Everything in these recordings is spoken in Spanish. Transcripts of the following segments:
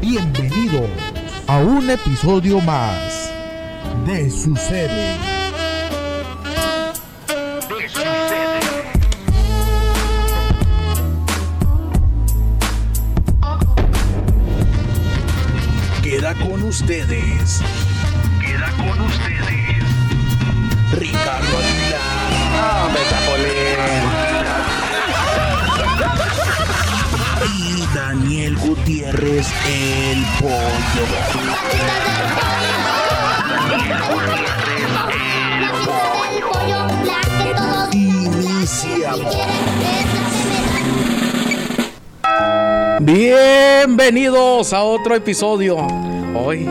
Bienvenido a un episodio más de Sucede. Queda con ustedes. Queda con ustedes. Ricardo Gutiérrez, el pollo. Iniciamos. Bienvenidos a otro episodio. Hoy,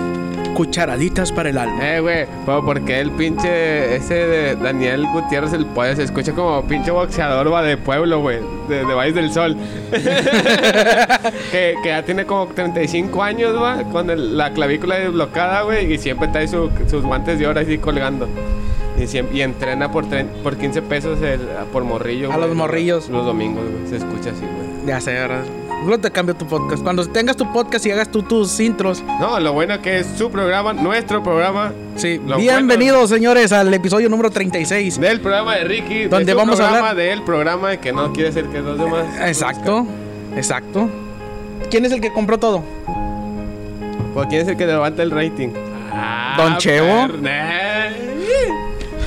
cucharaditas para el alma. Eh, güey, pero porque el pinche ese de Daniel Gutiérrez el pollo se escucha como pinche boxeador va de pueblo, güey, de, de Valle del Sol. que, que ya tiene como 35 años, güey, con el- la clavícula desblocada, güey, y siempre trae su- sus guantes de oro así colgando. Y, siempre, y entrena por, tre- por 15 pesos el- por morrillo. A los morrillos. Los domingos, güey, se escucha así, güey. Ya sé, ¿verdad? Luego te cambio tu podcast. Cuando tengas tu podcast y hagas tú tus intros. No, lo bueno que es su programa, nuestro programa, Sí. Lo Bienvenidos, señores, al episodio número 36. del programa de Ricky, de Donde vamos a programa, hablar- del programa que no quiere ser que los demás. Exacto, exacto. ¿Quién es el que compró todo? ¿Por quién es el que levanta el rating? Ah, Don Chevo.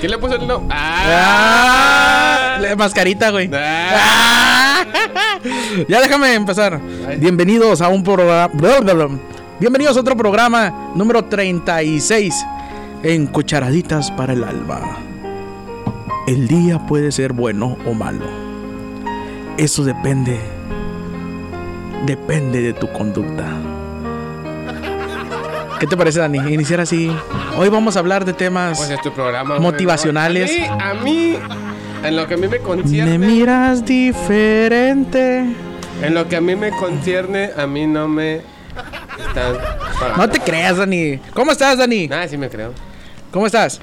¿Quién le puso el no? Ah, Ah, mascarita, güey. Ah. Ya déjame empezar. Bienvenidos a un programa. Bienvenidos a otro programa número 36 en Cucharaditas para el Alma. El día puede ser bueno o malo. Eso depende. Depende de tu conducta. ¿Qué te parece, Dani? Iniciar así. Hoy vamos a hablar de temas. Pues es tu programa. güey, Motivacionales. ¿no? A mí, a mí, en lo que a mí me concierne, Me miras diferente. en lo que a mí me concierne, a mí no me están. No te creas, Dani. ¿Cómo estás, Dani? Nada, sí me creo. ¿Cómo estás?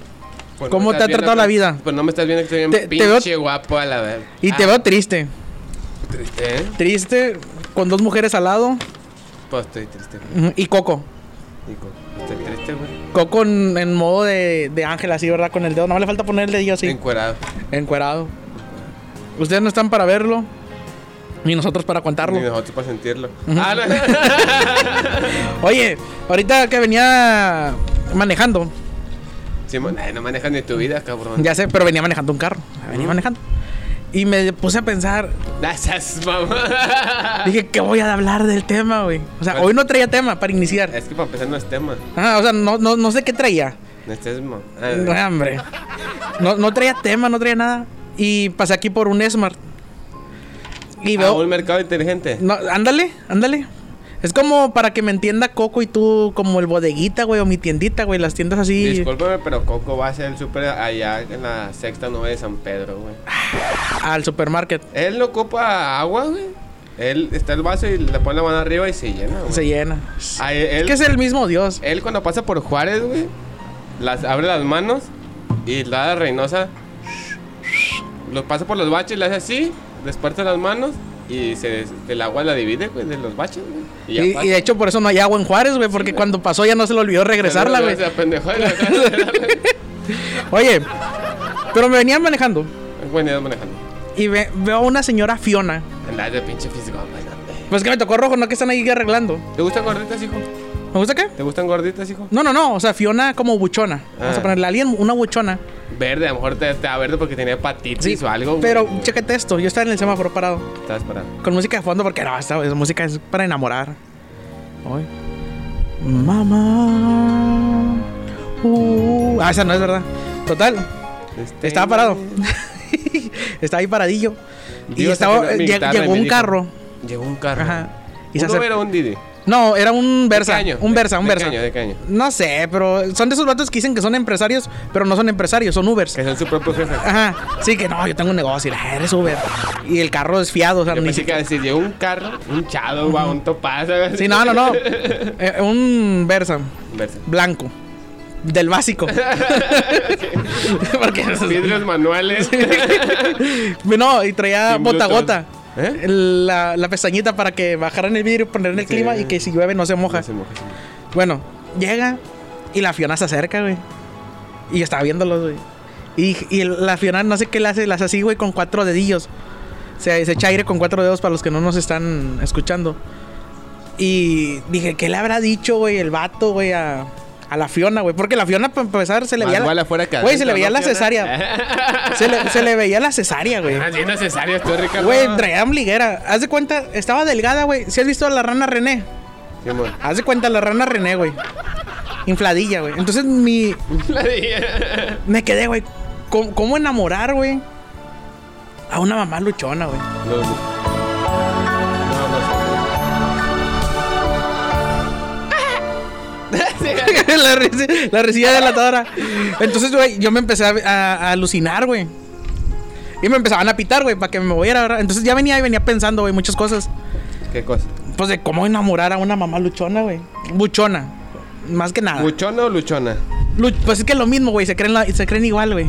Pues ¿Cómo te ha tratado la vida? Pues no me estás viendo que estoy bien Te- te veo- pinche guapo a la vez. Y te veo triste. triste, ¿eh? Triste, con dos mujeres al lado. Pues estoy triste, Y Coco. Estoy triste, güey. Coco en, en modo de, de ángel, así, ¿verdad? Con el dedo. No le falta poner el dedillo así. Encuerado. Encuerado. Ustedes no están para verlo. Ni nosotros para Ni contarlo. nosotros para sentirlo. Ah. Oye, ahorita que venía manejando. No manejas ni tu vida, cabrón. Ya sé, pero venía manejando un carro. Venía manejando. Y me puse a pensar. Seas mamá. Dije, ¿qué voy a hablar del tema, güey? O sea, hoy no traía tema para iniciar. Es que para empezar no es tema. Ah, o sea, no, no, no sé qué traía. No estés mamá. No, hombre. No, no traía tema, no traía nada. Y pasé aquí por un Smart. Y Ah, veo. un mercado inteligente. No, ándale, ándale. Es como para que me entienda Coco y tú, como el bodeguita, güey, o mi tiendita, güey, las tiendas así. Discúlpame, pero Coco va a hacer el súper allá en la sexta nube de San Pedro, güey. Al supermarket. Él no ocupa agua, güey. Él está el vaso y le pone la mano arriba y se llena, güey. Se llena. Ah, él, Es que es el mismo Dios. él cuando pasa por Juárez, güey, las abre las manos y la Reynosa. Lo pasa por los baches, le hace así, desparta las manos y se, el agua la divide, güey, de los baches, güey. Y, ya y pasa. de hecho por eso no hay agua en Juárez, güey, porque cuando pasó ya no se le olvidó regresarla, güey. Oye, pero me venía manejando idea manejando. y ve- veo a una señora Fiona. Andar de pinche físico. Pues que me tocó rojo, no que están ahí arreglando. ¿Te gustan gorditas, hijo? ¿Me gusta qué? ¿Te gustan gorditas, hijo? No, no, no, o sea, Fiona como buchona. Vamos Ah. a ponerle a alguien una buchona. Verde, a lo mejor te, te da verde porque tenía hepatitis Sí, o algo. güey. pero chécate esto, yo estaba en el semáforo parado. Estabas parado. Con música de fondo porque no, esta música es para enamorar. Hoy. Mamá. Uh, ah, esa no es verdad. Total, Este, estaba parado. estaba ahí paradillo. Y estaba, llegó un carro. Llegó un carro. Ajá. Y se ¿Un acer- Uber o un Didi? No, era un Versa. ¿De? Un ¿De- Versa, un de Versa. qué año? ¿De qué año? No sé, pero son de esos vatos que dicen que son empresarios, pero no son empresarios, son Ubers. Que son su propio jefe. Ajá. Sí, que no, yo tengo un negocio. y la, Eres Uber. Y el carro es fiado, o sea, Yo ni siquiera. a decir, llegó un carro, un chado, va, un topaz. ¿sabes? Sí, no, no, no. Eh, un Versa Versa. blanco. Del básico. Porque Vidrios manuales. no, y traía Sin ¿Eh? La, la pestañita para que bajaran el vidrio, poner en el Sí. clima y que si llueve no se moja. No se moja, sí. Bueno, llega y la Fiona se acerca, güey. Y yo estaba viéndolos, güey. Y, y la Fiona no sé qué le hace, las así, güey, con cuatro dedillos. Se, se echa aire con cuatro dedos para los que no nos están escuchando. Y dije, ¿qué le habrá dicho, güey, el vato, güey, a, a la Fiona, güey? Porque la Fiona, para empezar, se le veía. vale La, afuera que güey, se le veía ¿no, la cesárea. se, le, se le veía la cesárea, güey. Ah, sí, necesario esto, Ricardo. Güey, traía ombliguera. Haz de cuenta, estaba delgada, güey. Si has visto a la rana René? Sí, amor. Haz de cuenta la rana René, güey. Infladilla, güey. Entonces mi. La di- Me quedé, güey. ¿Cómo, cómo enamorar, güey? A una mamá luchona, güey. la, risi- la risilla delatadora. Entonces, güey, yo me empecé a, a- a alucinar, güey. Y me empezaban a pitar, güey, para que me moviera, ¿verdad? Entonces ya venía y venía pensando, güey, muchas cosas. ¿Qué cosa? Pues de cómo enamorar a una mamá luchona, güey. Buchona. Más que nada. ¿Luchona o luchona? Lu- pues es que es lo mismo, güey. Se creen, la- se creen igual, güey.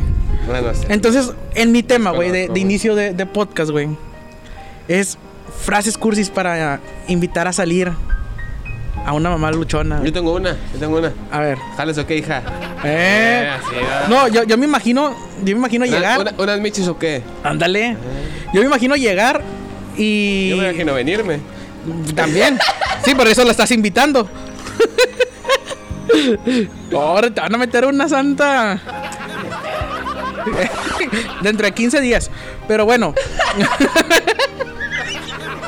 No, no sé. Entonces, en mi tema, güey, de, inicio de, de podcast, güey, es frases cursis para invitar a salir a una mamá luchona. Yo tengo una, yo tengo una. A ver. Jales o qué, hija. Eh. así, ¿verdad? No, yo, yo me imagino, yo me imagino Una- llegar. una- ¿Unas michis o qué? Ándale. Yo me imagino llegar y. Yo me imagino venirme. También. Sí, por eso la estás invitando. Ahora te van a meter una santa. Dentro de 15 días. Pero bueno.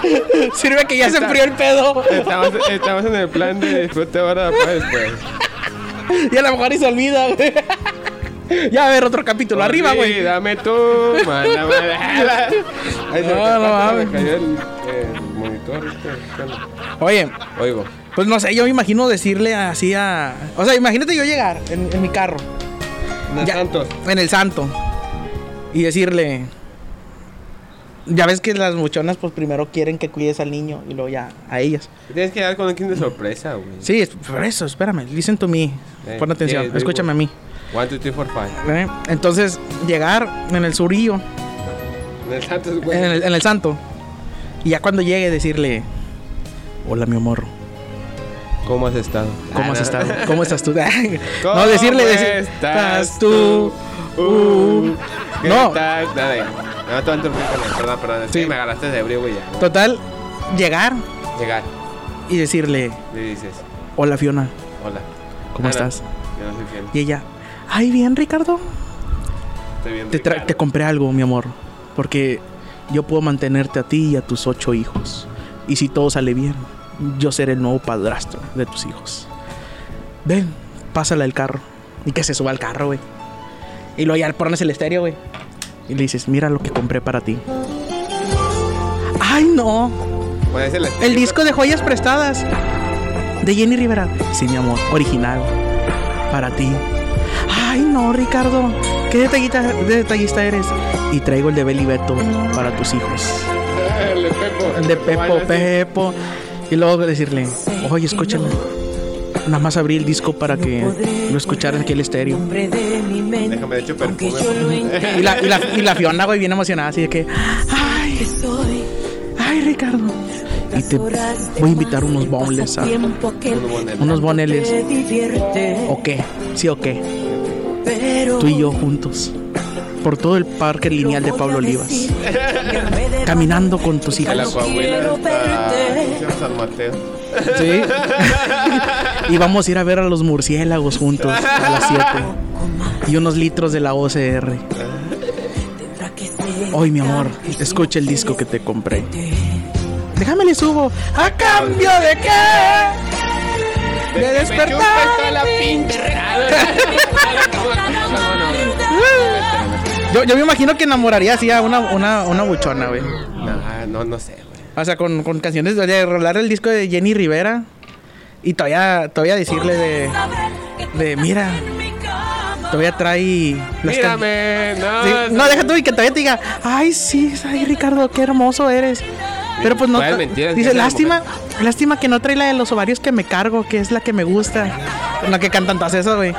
Sirve que ya se enfrió el pedo. Estamos, estamos en el plan de disfrute ahora para después. Y a lo mejor y se olvida, güey. Ya a ver otro capítulo. Arriba, Sí, güey. dame tú, manda. Ay, se me No, cayó- no se mames. me cayó el, el monitor. este. Oye, Oigo. pues no sé, yo me imagino decirle así a. O sea, imagínate yo llegar en, en mi carro. Unos Ya. santos. en el santo y decirle ya ves que las muchonas pues primero quieren que cuides al niño y luego ya a ellas Tienes que dar con king de sorpresa, güey. sí es por eso espérame listen to me Eh, pon atención escúchame a mí One, two, three, four, five. ¿eh? entonces llegar en el surillo En el santos, güey. en el, en el santo y ya cuando llegue decirle hola mi amor ¿Cómo has estado? cómo Ah, has no. estado cómo estás tú ¿Cómo no decirle decir, estás tú? Uh, ¿Qué no tal? Nada, ya. No, te voy a interrumpir con él. Perdón, perdón. Sí. me agarraste de güey. ya. total llegar Llegar. y decirle Le dices, hola Fiona hola. cómo Ah, no, estás Yo no soy fiel. Y ella, ay, bien, Ricardo. Estoy bien. Te, Ricardo. te compré algo, mi amor. Porque yo puedo mantenerte a ti y a tus ocho hijos. Y si todo sale bien, yo seré el nuevo padrastro de tus hijos. Ven, pásala el carro. Y que se suba al carro, güey. Y luego ya pones el estéreo, güey. Y le dices, mira lo que compré para ti. Ay, no. Bueno, ese es El disco de joyas prestadas. De Jenny Rivera. Sí, mi amor. Original. Para ti. Ay, no, Ricardo. Qué detallista, de detallista eres. Y traigo el de Beli Beto para tus hijos. El de Pepo. El de Pepo, Pepo. Y luego decirle, oye, escúchame. Nada más abrí el disco para que lo escucharas aquí el estéreo. Déjame, de hecho, perfume. Y la, y la, y la Fiona, güey, bien emocionada, así de que, ay, ay, Ricardo. Y te voy a invitar unos boneless a, unos boneles. ¿O qué? ¿Sí o qué? Tú y yo juntos. Por todo el parque lineal de Pablo Olivas. Caminando con tus la hijos. Coahuila hasta San Mateo. Sí. y vamos a ir a ver a los murciélagos juntos a las 7. Y unos litros de la OCR. Hoy, mi amor, escucha el disco que te compré. Déjame le subo. ¿A cambio de qué? De despertar. la pinche. Yo, yo me imagino que enamoraría así a una, una, una buchona, güey. No, no, no sé, güey. O sea, con, con canciones de, de rolar el disco de Jenny Rivera. Y todavía, todavía decirle de, de mira, todavía trae las Mírame, no. Sí, no, deja tú y que todavía te diga, ay, sí, ay, Ricardo, qué hermoso eres. Pero pues no. Dice, la lástima, lástima que no trae la de los ovarios que me cargo, que es la que me gusta. No que cantan todas esas, güey.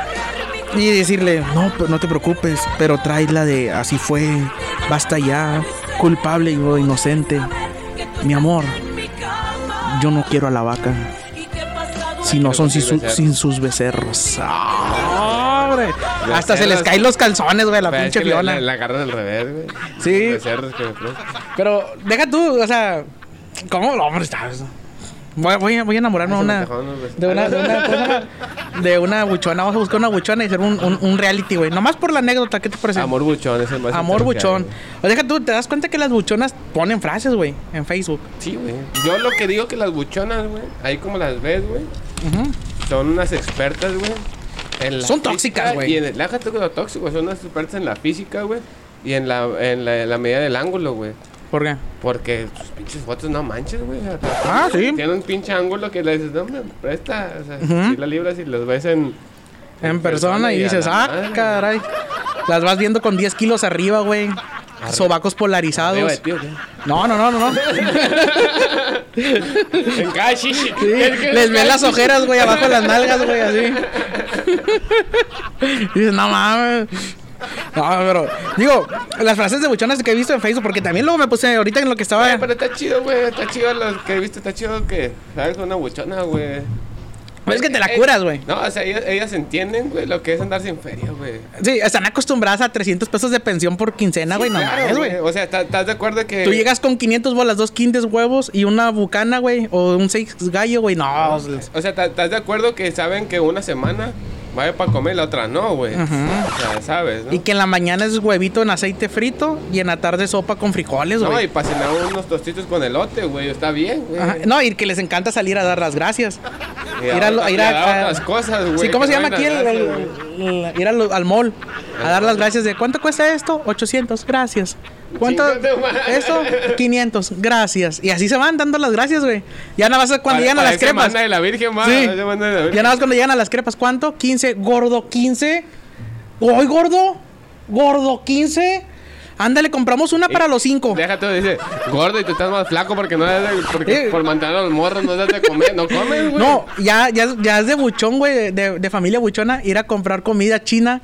Y decirle, no, pero no te preocupes, pero trae la de así fue, basta ya, culpable y inocente. Mi amor, yo no quiero a la vaca. Si no son sin, su- sin sus becerros. Ah, hombre. Hasta se les caen los calzones, güey, a la Pero es pinche que la, Fiona. la- la agarran al revés, güey. Sí. Becerros. Pero deja tú, o sea, ¿cómo? No, hombre, está. Voy, voy a- voy a enamorarme Ah, de una, de una, de una, de una buchona. Vamos a buscar una buchona y hacer un, un, un reality, güey. Nomás por la anécdota, ¿qué te parece? Amor buchón es el más Amor que buchón. O deja tú, te das cuenta que las buchonas ponen frases, güey, en Facebook. Sí, güey. Yo lo que digo que las buchonas, güey, ahí como las ves, güey, son unas expertas, güey. en Son tóxicas, güey. Y en el, déjate con lo tóxico, son unas expertas en la física, güey. Y en la, en la, la medida del ángulo, güey. ¿Por qué? Porque sus pinches fotos no manches, güey. O sea, Ah, sí. Tiene un pinche ángulo que le dices, no, me presta. O sea, Ujú. si la libras y los ves en. En persona y dices, ah, madre". caray. Las vas viendo con 10 kilos arriba, güey. Sobacos polarizados. Arriba de ti, ¿o qué? No, no, no, no, no. En. Sí, les ven las ojeras, güey, abajo de las nalgas, güey, así. Y dices, no mames. No, pero, digo, las frases de buchonas que he visto en Facebook, porque también luego me puse ahorita en lo que estaba. Güey, pero está chido, güey. Está chido lo que he visto. Está chido que, ¿sabes? Una buchona, güey. Es que te la Eh, curas, güey. No, o sea, ellas, ellas entienden, güey, lo que es andar sin feria, güey. Sí, están acostumbradas a 300 pesos de pensión por quincena, güey, no Claro, mames, güey. O sea, ¿estás de acuerdo que. Tú llegas con 500 bolas, dos quintes huevos y una bucana, güey, o un seis gallo, güey, no. O sea, ¿estás estás de acuerdo que saben que una semana vaya para comer, la otra no, güey? O sea, ¿sabes? ¿no? Y que en la mañana es huevito en aceite frito y en la tarde sopa con frijoles, No, güey. y para cenar unos tostitos con elote, güey. Está bien, güey. No, y que les encanta salir a dar las gracias. Y ir a lo- ir a- a- cosas, güey. Sí, ¿cómo se llama no aquí? El- ir al, al mall a dar las gracias de ¿cuánto cuesta esto? 800, gracias. ¿Cuánto? Esto, 500, gracias. Y así se van dando las gracias, güey. Ya nada más cuando Para- llegan a las crepas. De la Virgen, va. Sí. parece Mana de la Virgen. Ya nada más cuando llegan a las crepas, ¿cuánto? 15, gordo, 15. Hoy, gordo, gordo, 15. Ándale, compramos una para los cinco. Déjate, dice, gordo y tú estás más flaco porque no das de, porque por mantener a los morros no das de comer, no comes, güey. No, ya, ya, ya es de buchón, güey, de familia buchona, ir a comprar comida china,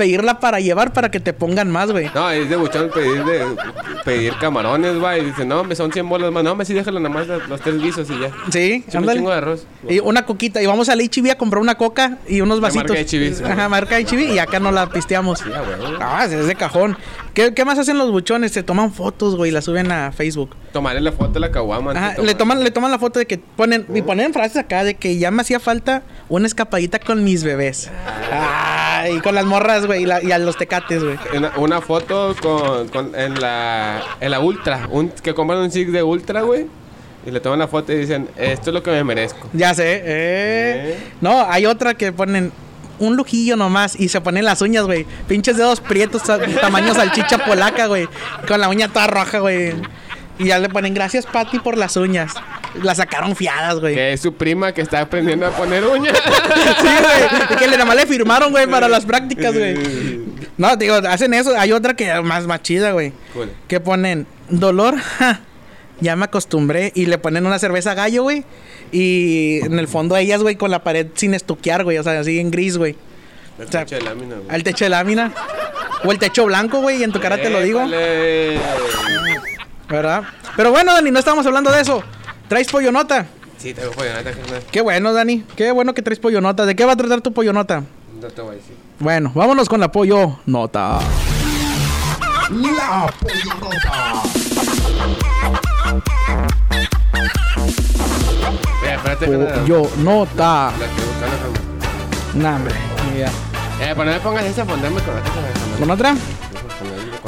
pedirla para llevar para que te pongan más, güey. No, es de buchón pedir, de, pedir camarones, güey. Dice, no, me son 100 bolas más. No, me sí, déjalo nada más los, tres guisos y ya. Sí, Sí, un chingo de arroz. Y una coquita. Y vamos al HB a comprar una coca y unos La vasitos. marca sí. Ajá, marca HB y acá no la pisteamos. Güey. Ah, es de cajón. ¿Qué, qué más hacen los buchones? Se toman fotos, güey, y las suben a Facebook. Tomaré la foto de la caguama. Ajá, de tomar. le toman, le toman la foto de que ponen, y ponen frases acá de que ya me hacía falta una escapadita con mis bebés. Ah, y con las morras, güey, y, la- y a los tecates, güey. Una, una foto con, con- en la en la Ultra, un, que compran un Six de Ultra, güey. Y le toman la foto y dicen, esto es lo que me merezco. Ya sé, eh. Eh. No, hay otra que ponen un lujillo nomás y se ponen las uñas, güey. Pinches dedos prietos, tamaño salchicha polaca, güey. Con la uña toda roja, güey. Y ya le ponen gracias, Patty, por las uñas. Las sacaron fiadas, güey. Que es su prima que está aprendiendo a poner uñas. Sí, güey. Y que le, nada más le firmaron, güey, para las prácticas, güey. No, digo, hacen eso. Hay otra que es más, más chida, güey. Cool. Que ponen dolor, ja, ya me acostumbré. Y le ponen una cerveza gallo, güey. Y en el fondo ellas, güey, con la pared sin estuquear, güey. O sea, así en gris, güey. El O sea, pinche lámina, güey. Al techo de lámina. O el techo blanco, güey, y en tu cara te lo digo. ¿Verdad? Pero bueno, Dani, no estábamos hablando de eso. ¿Traes pollonota? Sí, tengo pollonata, carnal. Qué bueno, Dani. Qué bueno que traes pollonota. ¿De qué va a tratar tu pollonota? No te voy a decir. Bueno, vámonos con la pollo nota. La Pollonota. Mira, espérate, carnal. Pollo nota. La estoy buscando, carnal. Nah, hombre. idea. Eh, pero no me pongas esa fondarme con otra. ¿Con otra?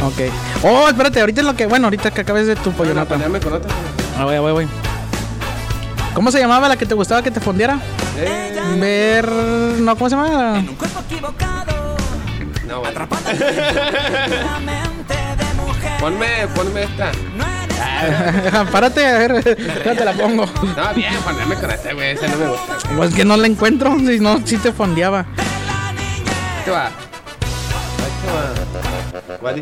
Ok. Oh, espérate, ahorita es lo que. Bueno, ahorita que acabes de tu pollo nota. Fondarme con otra. Ah, voy, voy, voy. ¿Cómo se llamaba la que te gustaba que te fondiera? Eh, Ver. No, ¿cómo se llama? Un cuerpo equivocado, no, bueno. atrapada en la mente de mujer. Ponme, ponme esta. No eres Párate, a ver. Ya te la pongo. No, bien, fondarme con esta, güey. Esa no me gusta. güey. Pues que no la encuentro. Si no, sí te fondeaba. Te va. Ahí te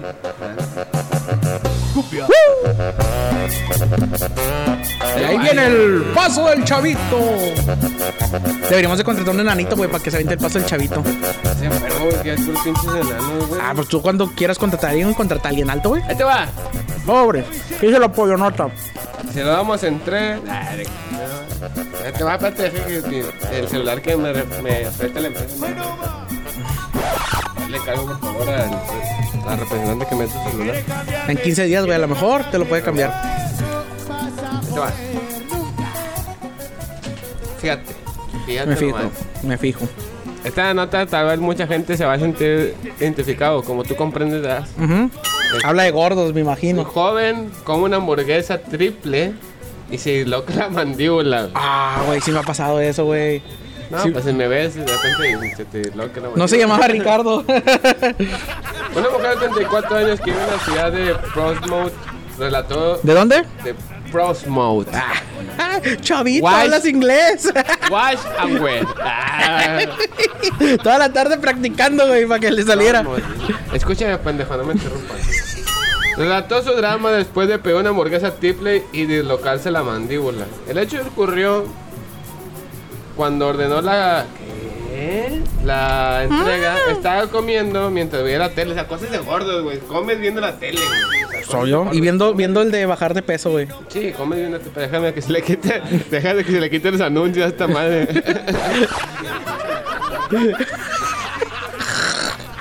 va. Wally. Y ahí viene el paso del chavito. Deberíamos de contratar un enanito, güey, para que se aviente el paso del chavito. Se enfermó, güey, que es por pinches enanos, güey. Ah, pues tú cuando quieras contratar a alguien, contrata a alguien alto, güey. Ahí te va. Pobre. ¿Qué dice la pollo nota? Si lo damos en tres. Nah, de- no. Eh, Te va espérate, el celular que me, me presta la empresa. Le cargo por favor al, al representante que me su celular. En 15 días, güey, a lo mejor te lo puede cambiar. Ahí te va. Fíjate. Fíjate Me fijo, nomás. me fijo. Esta nota tal vez mucha gente se va a sentir identificado, como tú comprendes. Ujú. Habla de gordos, me Un imagino. joven come una hamburguesa triple y se disloca la mandíbula. Ah, güey, sí me ha pasado eso, güey. No, Sí. pues si me ves de repente se te disloca la. No se llamaba Ricardo. Una mujer de 34 años que vive en la ciudad de Portsmouth relató ¿De dónde? de Portsmouth. Ah, Chavito, Guay. hablas inglés. Wash and wear. Ah. Toda la tarde practicando, güey, para que le saliera. Escúchame, pendejo, no me interrumpas. Relató su drama después de pegar una hamburguesa triple y dislocarse la mandíbula. El hecho ocurrió cuando ordenó la. ¿Qué? La entrega. Ah. Estaba comiendo mientras veía la tele. O sea, cosas de gordos, güey. Comes viendo la tele, güey. O sea, Soy yo. Y viendo, viendo el de bajar de peso, güey. Sí, comes viendo la tele. Déjame que se le quite. Déjame que se le quite los anuncios a esta madre.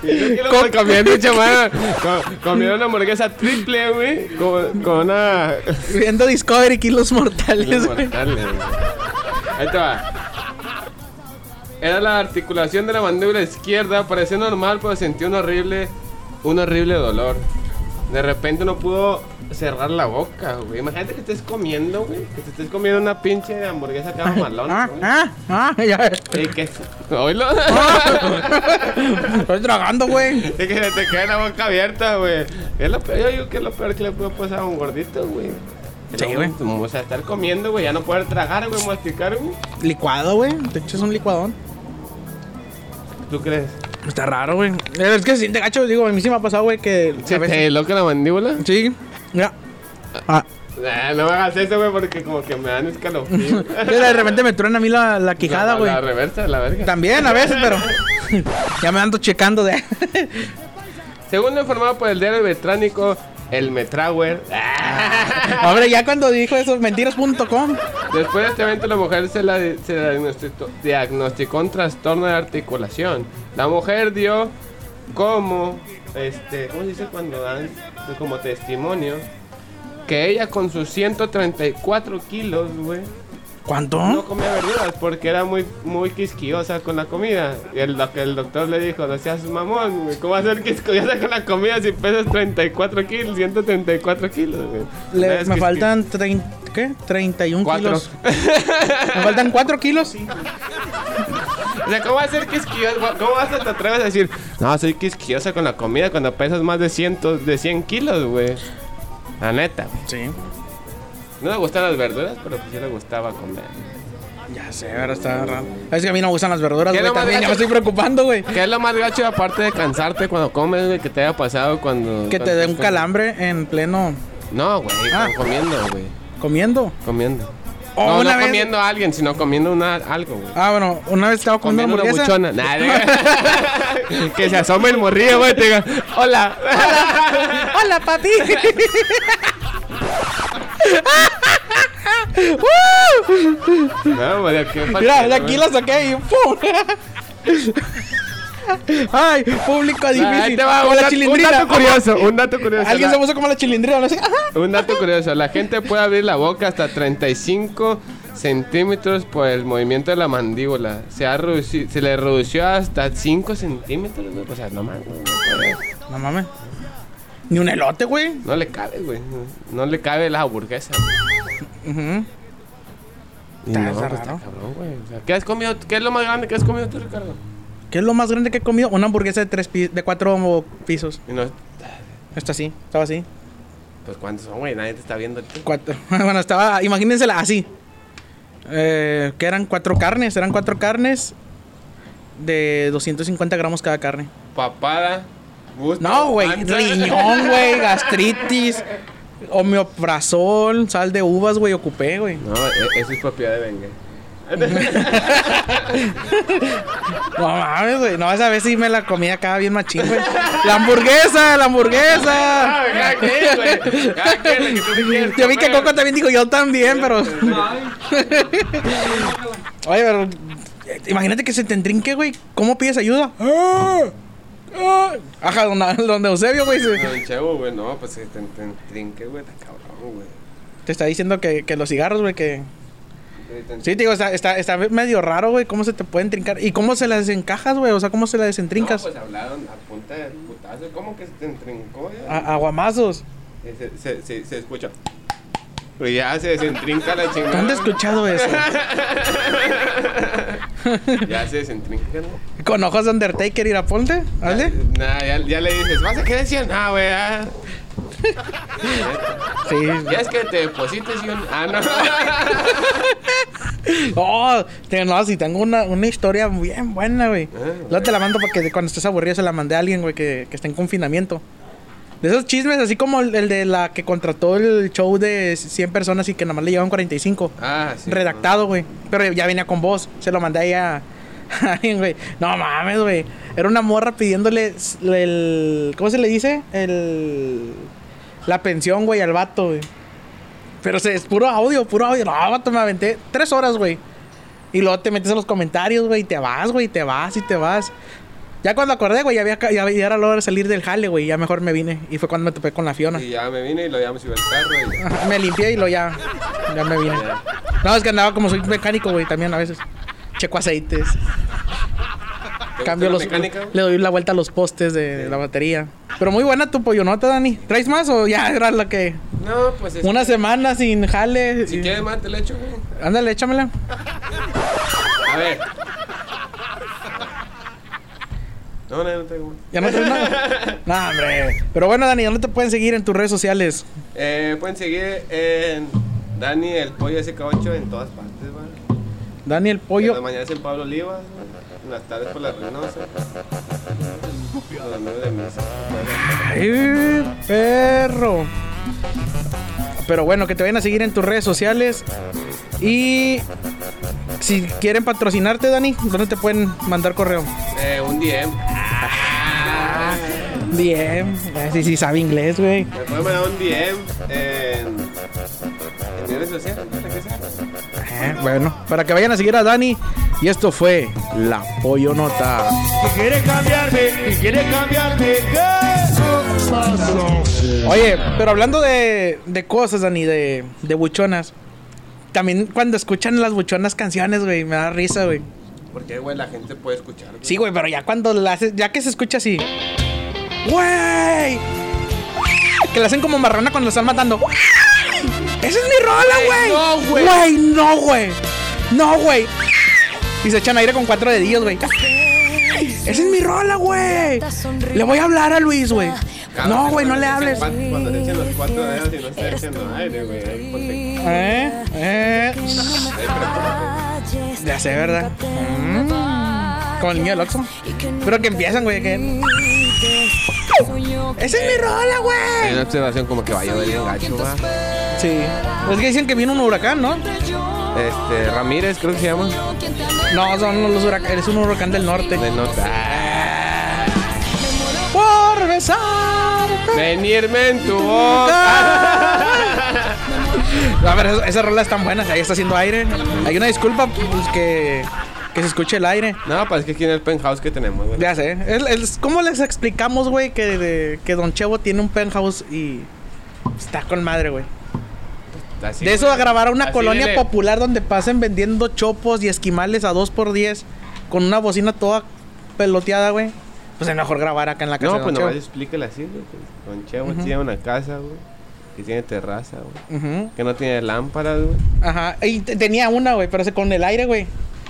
Quiero comiendo, chamada. Co- Comieron una hamburguesa triple, güey. Con, con una. Viendo Discovery Kilos Mortales, güey. Mortales, güey. Ahí te va. Era la articulación de la mandíbula izquierda. Parecía normal, pero sentí un horrible. Un horrible dolor. De repente no pudo cerrar la boca, güey. Imagínate que estés comiendo, güey. Que te estés comiendo una pinche hamburguesa acá malón. Ah, ah, ah, ya. Y que. Oílo. Estoy tragando, güey. Y que se te quede la boca abierta, güey. Es lo peor, yo digo que es lo peor que le puede pasar a un gordito, güey. Sí, güey. O sea, estar comiendo, güey, ya no poder tragar, güey, masticar, güey. Licuado, güey. Te echas un licuadón. ¿Tú crees? Está raro, güey. Es que se siente gacho, digo, a mí sí me ha pasado, güey, que ¿Se veces- te loca la mandíbula? Sí. Ya. Ah. Nah, no me hagas eso, güey, porque como que me dan escalofrío. De repente me truena a mí la, la quijada, La- güey. La reversa, la verga. También, a veces, pero. ya me ando checando de. Según lo informado por el diario británico El Metrauer, Hombre, ya cuando dijo eso, mentiras.com. después de este evento la mujer se, la, se diagnosticó un trastorno de articulación. La mujer dio como, este, ¿cómo se dice cuando dan como testimonio? Que ella con sus 134 kilos, güey, ¿Cuánto? no comía verduras porque era muy, muy quisquillosa con la comida. Y el, el doctor le dijo, no seas mamón, ¿cómo vas a ser quisquillosa con la comida si pesas 34 kilos, 134 kilos, güey? Le- me faltan trein- ¿qué? 31 Cuatro. kilos. Me faltan 4 kilos. O sea, ¿cómo vas a ser quisquillosa? ¿Cómo vas a te atreves a decir, no, soy quisquillosa con la comida cuando pesas más de 100, de 100 kilos, güey? La neta. Sí. No le gustan las verduras, pero pues sí le gustaba comer. Ya sé, ahora está raro. Es que a mí no me gustan las verduras, ¿Qué güey. También ya me estoy preocupando, güey. ¿Qué es lo más gacho aparte de cansarte cuando comes, güey, que te haya pasado cuando... Que te dé un calambre en pleno No, güey, Ah. comiendo, güey. comiendo. Comiendo. Oh, no, una no vez- comiendo a alguien, sino comiendo una, algo, güey. Ah, bueno, una vez estaba comiendo Comiendo una buchona. Nah, que se asome el morrillo, güey, te diga, hola. ¡Hola, papi! No, güey, aquí Mira, de aquí la saqué y ¡pum! Ay, público Ahí difícil. te va, como un, la dato, un dato curioso, un dato curioso. Alguien La- se puso como la chilindrina, no sé. Un dato curioso, la gente puede abrir la boca hasta 35 centímetros por el movimiento de la mandíbula. Se, ha reduci- se le redució hasta 5 centímetros. O sea, no mames. No mames. Ni un elote, güey. No le cabe, güey. No, le cabe la hamburguesa. güey. Y Está- no, está pues, cabrón, güey. O sea, ¿qué has comido? ¿Qué es lo más grande que has comido tú, Ricardo? ¿Qué es lo más grande que he comido? Una hamburguesa de tres de cuatro pisos. Y no, Está así, estaba así. pues ¿cuántos son, güey? Nadie te está viendo. Cuatro. Bueno, estaba, imagínensela así. Eh, que eran cuatro carnes, eran cuatro carnes de 250 gramos cada carne. Papada. Gusto, No, güey, riñón, güey, gastritis, homeoprazol, sal de uvas, güey, ocupé, güey. No, e- eso es propiedad de Bengue. No mames, güey. No, esa vez sí me la comí acá bien machín, güey. La hamburguesa, la hamburguesa. Ah, Yo vi que. Coco también dijo yo también, pero. Oye, pero. Imagínate que se te entrinque, güey. ¿Cómo pides ayuda? Ah. Ajá, donde, donde Eusebio, güey, se- Don Chevo, güey, no, pues te, te trinque, güey, está cabrón, güey. te está diciendo que, que los cigarros, güey, que. Sí, te digo, está, está, está medio raro, güey, cómo se te pueden trincar. ¿Y cómo se las desencajas, güey? O sea, ¿cómo se las desentrincas? No, pues hablaron a punta de putazo. ¿Cómo que se te entrincó ya? A- aguamazos. Se, se, se, se escucha. Pues ya se desentrinca la chingada. ¿Dónde has escuchado eso? Ya se desentrinca, ¿no? Con ojos de Undertaker, ir a ponte, ¿vale? Nah, ya, ya le dices, ¿vas a qué decían? Ah, güey, ah. Sí. Ya es que te deposites y un... Ah, no. Oh, te- no, si tengo una, una historia bien buena, güey. Ah, Luego te la mando para que cuando estés aburrido se la mandé a alguien, güey, que, que está en confinamiento. De esos chismes, así como el, el de la que contrató el show de 100 personas y que nada más le llevaban 45. Ah, sí. redactado, güey. Pero ya venía con voz. Se lo mandé ahí a, a alguien, güey. No mames, güey. Era una morra pidiéndole el. ¿Cómo se le dice? El. La pensión, güey, al vato, güey. Pero se, es puro audio, puro audio. No, vato, me aventé tres horas, güey. Y luego te metes en los comentarios, güey, y te vas, güey, te vas y te vas. Ya cuando acordé, güey, ya, había, ya, ya era la hora de salir del jale, güey. Ya mejor me vine. Y fue cuando me topé con la Fiona. Y ya me vine y lo llamamos y el carro y... Me limpié y lo ya. Ya me vine. No, es que andaba como soy mecánico, güey, también a veces. Checo aceites. ¿Te Cambio los. la mecánica? Le doy la vuelta a los postes de la batería. Pero muy buena tu pollonota, Dani. ¿Traes más o ya era lo que. No, pues es Una que- semana sin jale? Si y- quieres más, te le echo, güey. Ándale, échamela. A ver. No, no, no tengo. Ya no traes nada. no, hombre. Pero bueno, Dani, ¿dónde te pueden seguir en tus redes sociales? Eh, pueden seguir en Dani el Pollo SK8 en todas partes, va. Dani el En las pollo. mañanas en Pablo Olivas, va. en las tardes por la Reynosa. ¡Ay, perro! Pero bueno, que te vayan a seguir en tus redes sociales. Y si quieren patrocinarte, Dani, ¿dónde te pueden mandar correo? Eh, un DM. Bien, sí, sí, sabe inglés, güey. Me pueden mandar un DM en, en redes sociales, no. Eh, bueno, para que vayan a seguir a Dani. Y esto fue La Pollo Nota. Que quiere cambiarme, que quiere cambiarme. ¿Qué pasó? Oye, pero hablando de, de cosas, Dani, de, de buchonas. También cuando escuchan las buchonas canciones, güey, me da risa, güey. Porque, güey, la gente puede escuchar. güey. Sí, güey, pero ya cuando la haces, ya que se escucha así. ¡Güey! Que la hacen como marrona cuando la están matando. ¡Esa es mi rola, güey! no, güey. Güey, no, güey. No, güey. Y se echan aire con cuatro dedillos, güey. Esa es mi rola, güey. Le voy a hablar a Luis, güey. No, güey, no le hables. Cuando se echen los cuatro dedos y no está echando aire, güey. ¿Eh? ¿Eh? Ya sé, ¿verdad? Mm. Como el niño del Oxxo. Pero que empiezan, güey, que... ¡Esa es mi rola, Hay güey! una observación como que va a llover bien gacho, va. Sí. Es que dicen que viene un huracán, ¿no? Este, Ramírez, creo que se llama. No, son los huracanes. Es un huracán del norte. De nota. Ah, Por besar. Venirme en tu boca. A ver, esas, esas rolas están buenas. Ahí está haciendo aire. Hay una disculpa, pues que, que se escuche el aire. No, pues es que aquí en el penthouse que tenemos, güey. Ya sé. Es, es- ¿Cómo les explicamos, güey, que, de- que Don Chevo tiene un penthouse y está con madre, güey? Así, De eso güey. a grabar a una Así colonia popular donde pasen vendiendo chopos y esquimales a 2 por 10 con una bocina toda peloteada, güey. Pues es mejor grabar acá en la casa No, de pues nomás explíquele así, güey. que Don Chevo tiene una casa, güey. Que tiene terraza, güey. Ujú. Que no tiene lámparas, güey. Ajá. Y te- tenía una, güey, pero se, con el aire, güey.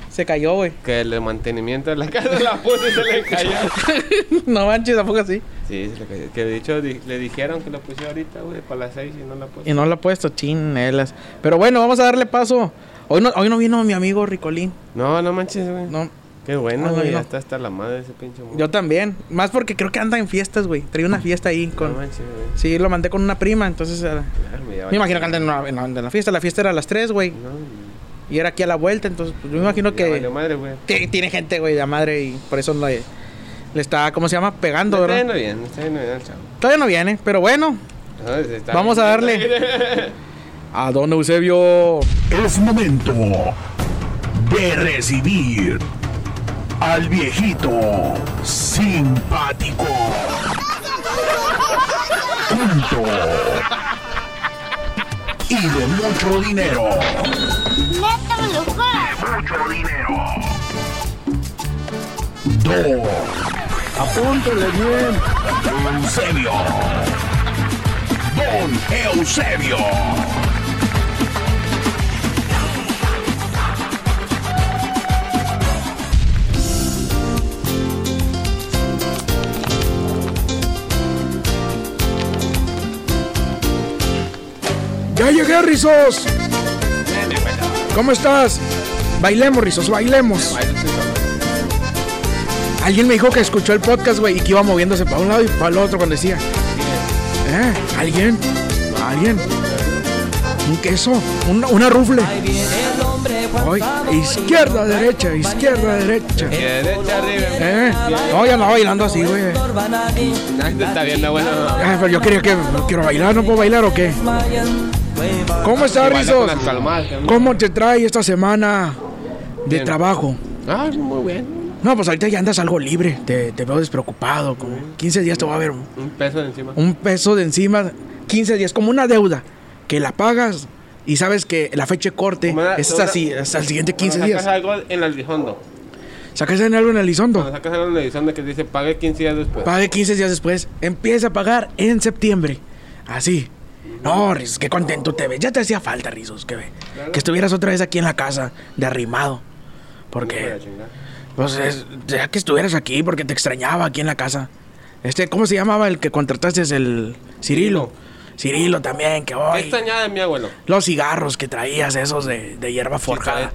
Se cayó, güey. Que el mantenimiento de la casa la puso y se le cayó. no manches, tampoco así. Sí, se le cayó. Que de hecho di- le dijeron que lo pusiera ahorita, güey, para las seis y no la puso. Y no lo ha puesto, chinelas. Pero bueno, vamos a darle paso. Hoy no, hoy no vino mi amigo Ricolín. No, no manches, güey. No, Qué bueno, Ah, no güey. Ya está hasta la madre de ese pinche yo también. Más porque creo que anda en fiestas, güey. Traía una fiesta ahí con. No manches, güey. Sí, lo mandé con una prima, entonces. eh, Claro, me, me imagino que anda en, una- en la- en la fiesta. La fiesta era a las 3, güey. No, Y era aquí a la vuelta, entonces pues, yo me imagino Ya que, valió madre, güey. que tiene gente, güey, de la madre y por eso le, le está, ¿cómo se llama? Pegando, Está ¿verdad? yendo bien, está yendo bien el chavo. Todavía no viene, pero bueno, No, Vamos bien. a darle. a don Eusebio. Es momento de recibir al viejito simpático. Punto. Y de mucho dinero. Mucho dinero. Dos. Apúntele bien. Eusebio. Don Eusebio. Ya llegué, Rizos. ¿Cómo estás? Bailemos, Rizos, bailemos. Alguien me dijo que escuchó el podcast, güey, y que iba moviéndose para un lado y para el otro cuando decía. ¿Eh? ¿Alguien? ¿Alguien? ¿Un queso? ¿Una, una rufle? Ay, izquierda, derecha, izquierda, derecha. Derecha arriba. ¿Eh? No, ya andaba bailando así, güey. Está viendo, bueno. Ah, pero yo quería que. ¿No quiero bailar? ¿No puedo bailar o qué? ¿Cómo estás, Rizos? ¿Cómo te trae esta semana de Bien. trabajo? Ah, muy bien. No, pues ahorita ya andas algo libre. Te, te veo despreocupado. Como 15 días te va a ver un, peso de encima. un peso de encima. 15 días, como una deuda. Que la pagas y sabes que la fecha de corte una- es así, hasta el siguiente 15 Cuando días. Sacas algo en el Elizondo. Sacas en algo en el Cuando Elizondo. sacas algo en el Elizondo que dice pague 15 días después. Pague 15 días después. Empieza a pagar en septiembre. Así. No, Rizos, qué contento te ves. Ya te hacía falta, Rizos, que, ve- que estuvieras otra vez aquí en la casa, de arrimado. Porque, pues, es- ya que estuvieras aquí, porque te extrañaba aquí en la casa. Este, ¿cómo se llamaba el que contrataste? Es el Cirilo. Cirilo también, que ¿Qué hoy. extrañada de mi abuelo? Los cigarros que traías, esos de, de hierba forjada.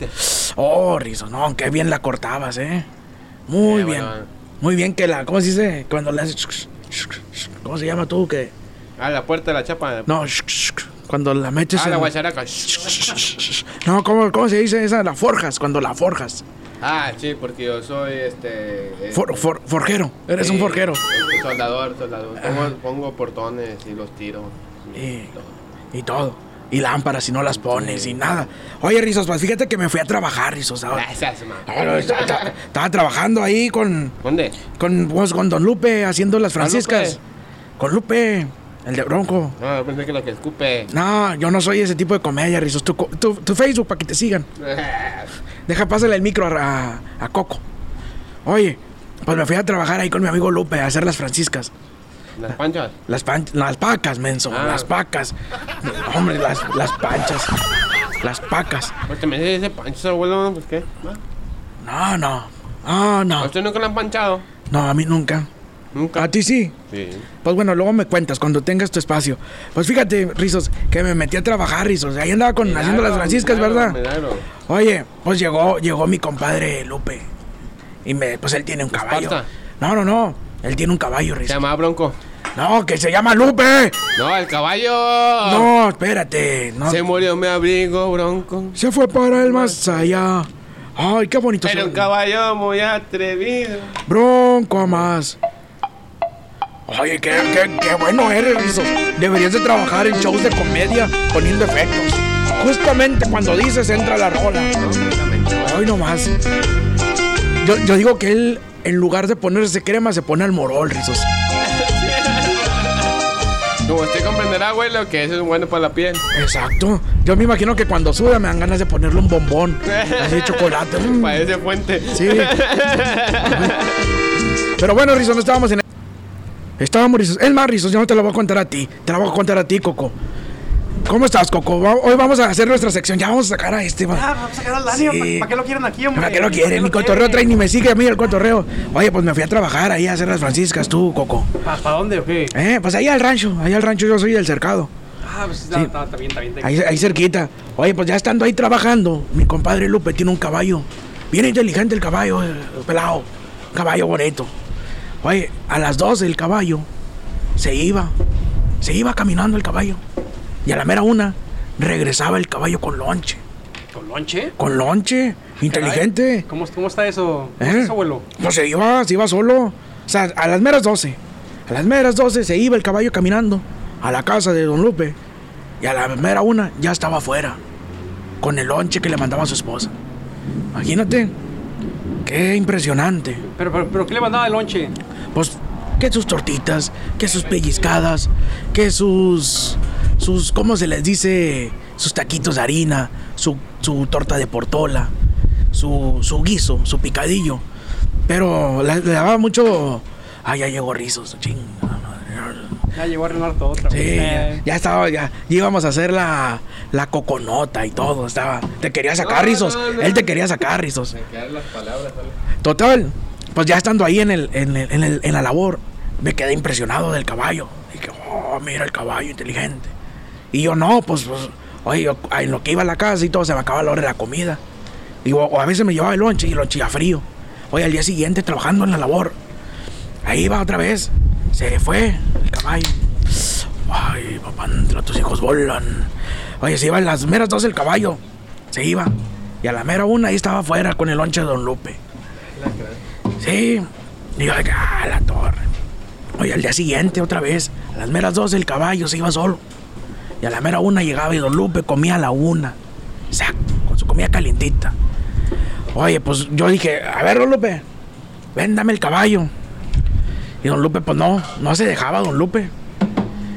Oh, Rizos, no, qué bien la cortabas, eh. Muy Eh, bien. bueno. Muy bien que la. ¿Cómo se dice? Cuando le haces. ¿Cómo se llama tú? Que. Ah, la puerta de la chapa. No, cuando la metes Ah, la guacharaca. No, ¿cómo, ¿cómo se dice esa? La forjas, cuando la forjas. Ah, sí, porque yo soy este. eh, For- for- forjero, eres un forjero. este, soldador, soldador. Pongo, pongo portones y los tiro. Y, y todo. Y lámparas si no las pones y nada. Oye, Rizos, pues fíjate que me fui a trabajar, Rizos. ahora. Gracias, man. No, estaba, trabajando ahí con, ¿Dónde? con, pues, con Don Lupe haciendo las ¿Con franciscas. Lupe? Con Lupe, el de Bronco. No, yo pensé que lo que escupe. No, yo no soy ese tipo de comedia, Rizos. Tu, tu- tu Facebook para que te sigan. Deja, pásale el micro a, a- a Coco. Oye, pues me fui a trabajar ahí con mi amigo Lupe a hacer las franciscas. Las panchas. Las, pan- las pacas, menso. Ah. Las pacas. Hombre, las, las panchas. Las pacas. Pues te me dice pancho, abuelo, pues qué. No, Ah, no. Ah, ¿A no. usted nunca lo han panchado? No, a mí nunca. Nunca. A ti sí. Sí. Pues bueno, luego me cuentas cuando tengas tu espacio. Pues fíjate, Rizos, que me metí a trabajar, Rizos. Ahí andaba con, haciendo las franciscas, ¿verdad? Oye, pues llegó, llegó mi compadre Lupe. Y me, pues él tiene un caballo. Esparta. No, no, no. Él tiene un caballo, Se Rizos. llamaba Bronco. No, que se llama Lupe. No, el caballo. No, espérate. No. Se Se, murió mi abrigo, Bronco. fue para el más allá. Ay, qué bonito. Era se- un caballo muy atrevido. Bronco a más. Oye, qué, qué, qué bueno eres, Rizos. Deberías de trabajar en shows de comedia poniendo efectos. Justamente cuando dices entra la rola. Ay, no más. Yo, yo digo que él, en lugar de ponerse crema, se pone al morol, Rizos. Como usted comprenderá, abuelo, que eso es bueno para la piel. Exacto. Yo me imagino que cuando suda me dan ganas de ponerle un bombón. Así de chocolate. Parece fuente. Sí. Pero bueno, Rizos, no estábamos en. Estábamos, Rizos. Es más, Rizos, yo no te lo voy a contar a ti. Te la voy a contar a ti, Coco. ¿Cómo estás, Coco? Va- Hoy vamos a hacer nuestra sección. Ya vamos a sacar a este. va. Ah, vamos a sacar al Dani. Sí. ¿Para qué lo quieren aquí, hombre? ¿Para qué lo quiere? Mi cotorreo trae ni me sigue a mí el cotorreo. Oye, pues me fui a trabajar ahí a hacer las franciscas, tú, Coco. ¿Para dónde o qué? Eh, pues ahí al rancho. Ahí al rancho yo soy del cercado. Ah, pues está, está, está bien, está bien. Ahí, ahí cerquita. Oye, pues ya estando ahí trabajando, mi compadre Lupe tiene un caballo. Bien inteligente el caballo, el pelado. Un caballo bonito. Oye, a las 12 el caballo se iba. Se iba caminando el caballo. Y a la mera una regresaba el caballo con lonche. ¿Con lonche? Con lonche. Inteligente. ¿Cómo, cómo está eso? ¿Cómo ¿Eh? abuelo? Pues se iba, se iba solo. O sea, a las meras 12. A las meras 12 se iba el caballo caminando a la casa de Don Lupe. Y a la mera una ya estaba afuera. Con el lonche que le mandaba a su esposa. Imagínate. Qué impresionante. ¿Pero, pero, pero qué le mandaba el lonche? Pues que sus tortitas, que sus pellizcadas, que sus. sus. ¿cómo se les dice? Sus taquitos de harina, su, su torta de portola, su, su guiso, su picadillo. Pero le, daba mucho. Ay, ya llegó rizos, ching. Ya llegó todo otra Sí, vez. ya, Eh, ya estaba, ya, ya íbamos a hacer la, la coconota y todo. Estaba, te quería sacar No, rizos. no, no. Él te quería sacar rizos. Me quedan las palabras, ¿vale? Total, pues ya estando ahí en, el, en, el- en, el- en la labor, me quedé impresionado del caballo. Dije, oh, mira el caballo inteligente. Y yo, no, pues, pues, oye, yo, en lo que iba a la casa y todo, se me acaba la hora de la comida. Digo, o a veces me llevaba el lonche y el lonche ya frío. Oye, al día siguiente trabajando en la labor. Ahí va otra vez. Se fue el caballo. Ay, papá, tus hijos volan. Oye, se iba a las meras dos el caballo. Se iba. Y a la mera una ahí estaba afuera con el lonche de Don Lupe. Sí. Y yo, ah, la torre. Oye, al día siguiente otra vez, a las meras dos el caballo se iba solo. Y a la mera una llegaba y Don Lupe comía a la una. Exacto, con su comida calientita. Oye, pues yo dije, a ver, Don Lupe, ven, dame el caballo. Y Don Lupe, pues no, no se dejaba, Don Lupe.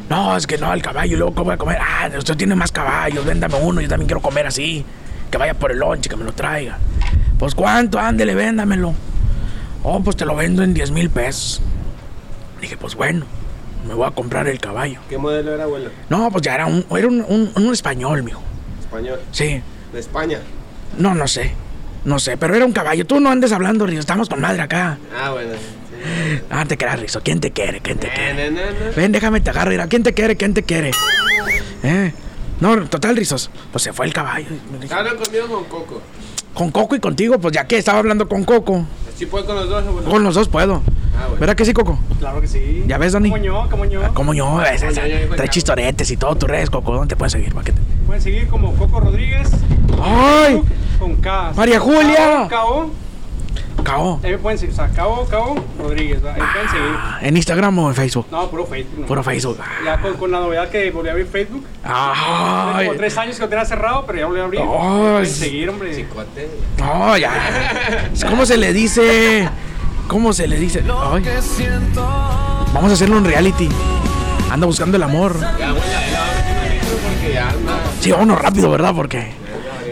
No, es que no, el caballo, y luego ¿cómo voy a comer? Ah, usted tiene más caballos, ven, dame uno, yo también quiero comer así. Que vaya por el lonche, que me lo traiga. Pues cuánto, ándele, véndamelo. Oh, pues te lo vendo en 10 mil pesos. Dije, pues bueno, me voy a comprar el caballo. ¿Qué modelo era, abuelo? No, pues ya era un, era un, un- un español, mijo. Español. Sí, De España. no, no sé. No sé, pero era un caballo. Tú no andes hablando, Rizo. Estamos con madre acá. Ah, bueno. sí. Ah, te quedas, Rizo. ¿Quién te quiere? ¿Quién te quiere? No, no, no. Ven, déjame te agarro. ¿Quién te quiere? ¿Quién te quiere? Eh. No, total, Rizos. Pues se fue el caballo. Hablan conmigo con Coco. Con Coco y contigo, pues ya que estaba hablando con Coco. Sí puedo con los dos, abuelo. Con los dos puedo. Ah, bueno. ¿Verdad que sí, Coco? Claro que sí. ¿Ya ves, Dani? ¿Cómo yo? ¿Cómo yo? Ah, ¿Cómo yo? Trae la- chistoretes y todo. Tus redes, Coco. ¿Dónde te pueden seguir? Te- Pueden seguir como Coco Rodríguez. ¡Ay! Con K. María Julia. Cao. Ahí me pueden seguir. O sea, K.O. K.O. Rodríguez. ¿va? Ahí pueden seguir. Ah, ¿En Instagram o en Facebook? No, puro Facebook. no. Puro Facebook. Ya con, con la novedad que volví a abrir Facebook. Ay. como tres años que lo tenía cerrado, pero ya volví a abrir. Ay. Pueden seguir, hombre. No, ya. ¿Cómo se le dice? ¿Cómo se le dice? Ay. Vamos a hacerle un reality. Anda buscando el amor. Ya, abuela, ya. Sí, vámonos rápido, ¿verdad? Porque.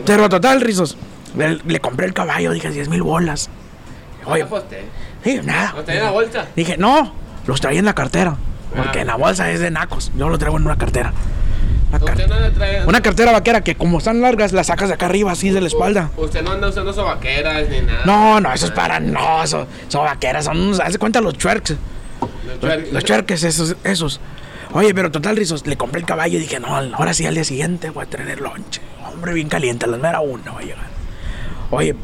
Pero total, Rizos. Le, le compré el caballo, dije 10 mil bolas. Oye, posté. sí, nada. ¿No tenía la bolsa? Dije, no, los traía en la cartera. Porque Ah. en la bolsa es de nacos. Yo lo traigo en una cartera. Una, car- ¿Usted no le trae? una cartera vaquera que como están largas, las sacas de acá arriba, así de la espalda. Usted no anda usando sobaqueras ni nada. No, no, eso es para. No, eso, son vaqueras, son. unos- Haz de cuenta los chuerks. Los Los, chuerques. los chuerques, esos, esos. Oye, pero total, Rizos, le compré el caballo y dije, no, ahora sí, al día siguiente voy a tener lonche. Hombre, bien caliente, a las mera una va a llegar. Oye,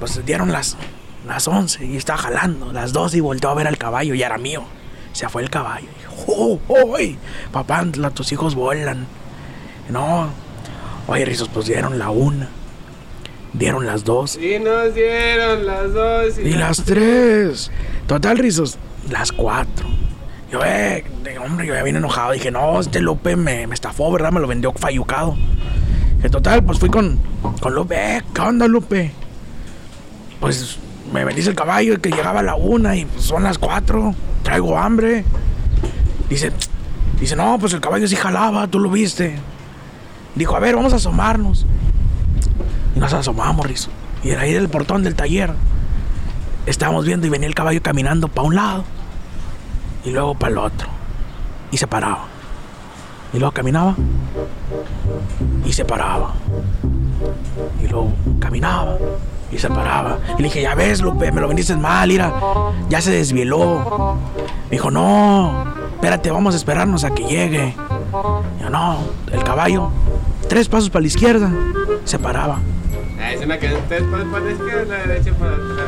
pues dieron las, las 11 y estaba jalando. Las 12 y volteó a ver al caballo y era mío. Se fue el caballo. Oh, oh, ey, papá, tus hijos vuelan. No. Oye, Rizos, pues dieron la una. Dieron las dos. Y nos dieron las dos. Y las tres. Total, Rizos, las cuatro. Yo, eh, hombre, yo ya vine enojado. Dije, no, este Lupe me, me estafó, ¿verdad? Me lo vendió fallucado. Que total, pues fui con, con Lupe. Eh, ¿qué onda, Lupe? Pues me vendiste el caballo y que llegaba a la una y pues, son las cuatro. Traigo hambre. Dice, dice, no, pues el caballo sí jalaba, tú lo viste. Dijo, a ver, vamos a asomarnos. Y nos asomamos, Rizo. Y era ahí del portón del taller. Estábamos viendo y venía el caballo caminando para un lado y luego para el otro. Y se paraba. Y luego caminaba y se paraba. Y luego caminaba y se paraba. Y le dije, ya ves, Lupe, me lo vendiste mal, mira. Ya se desvieló. Me dijo, no, espérate, vamos a esperarnos a que llegue. Yo, no, el caballo, tres pasos para la izquierda, se paraba. Para la izquierda, la derecha para atrás.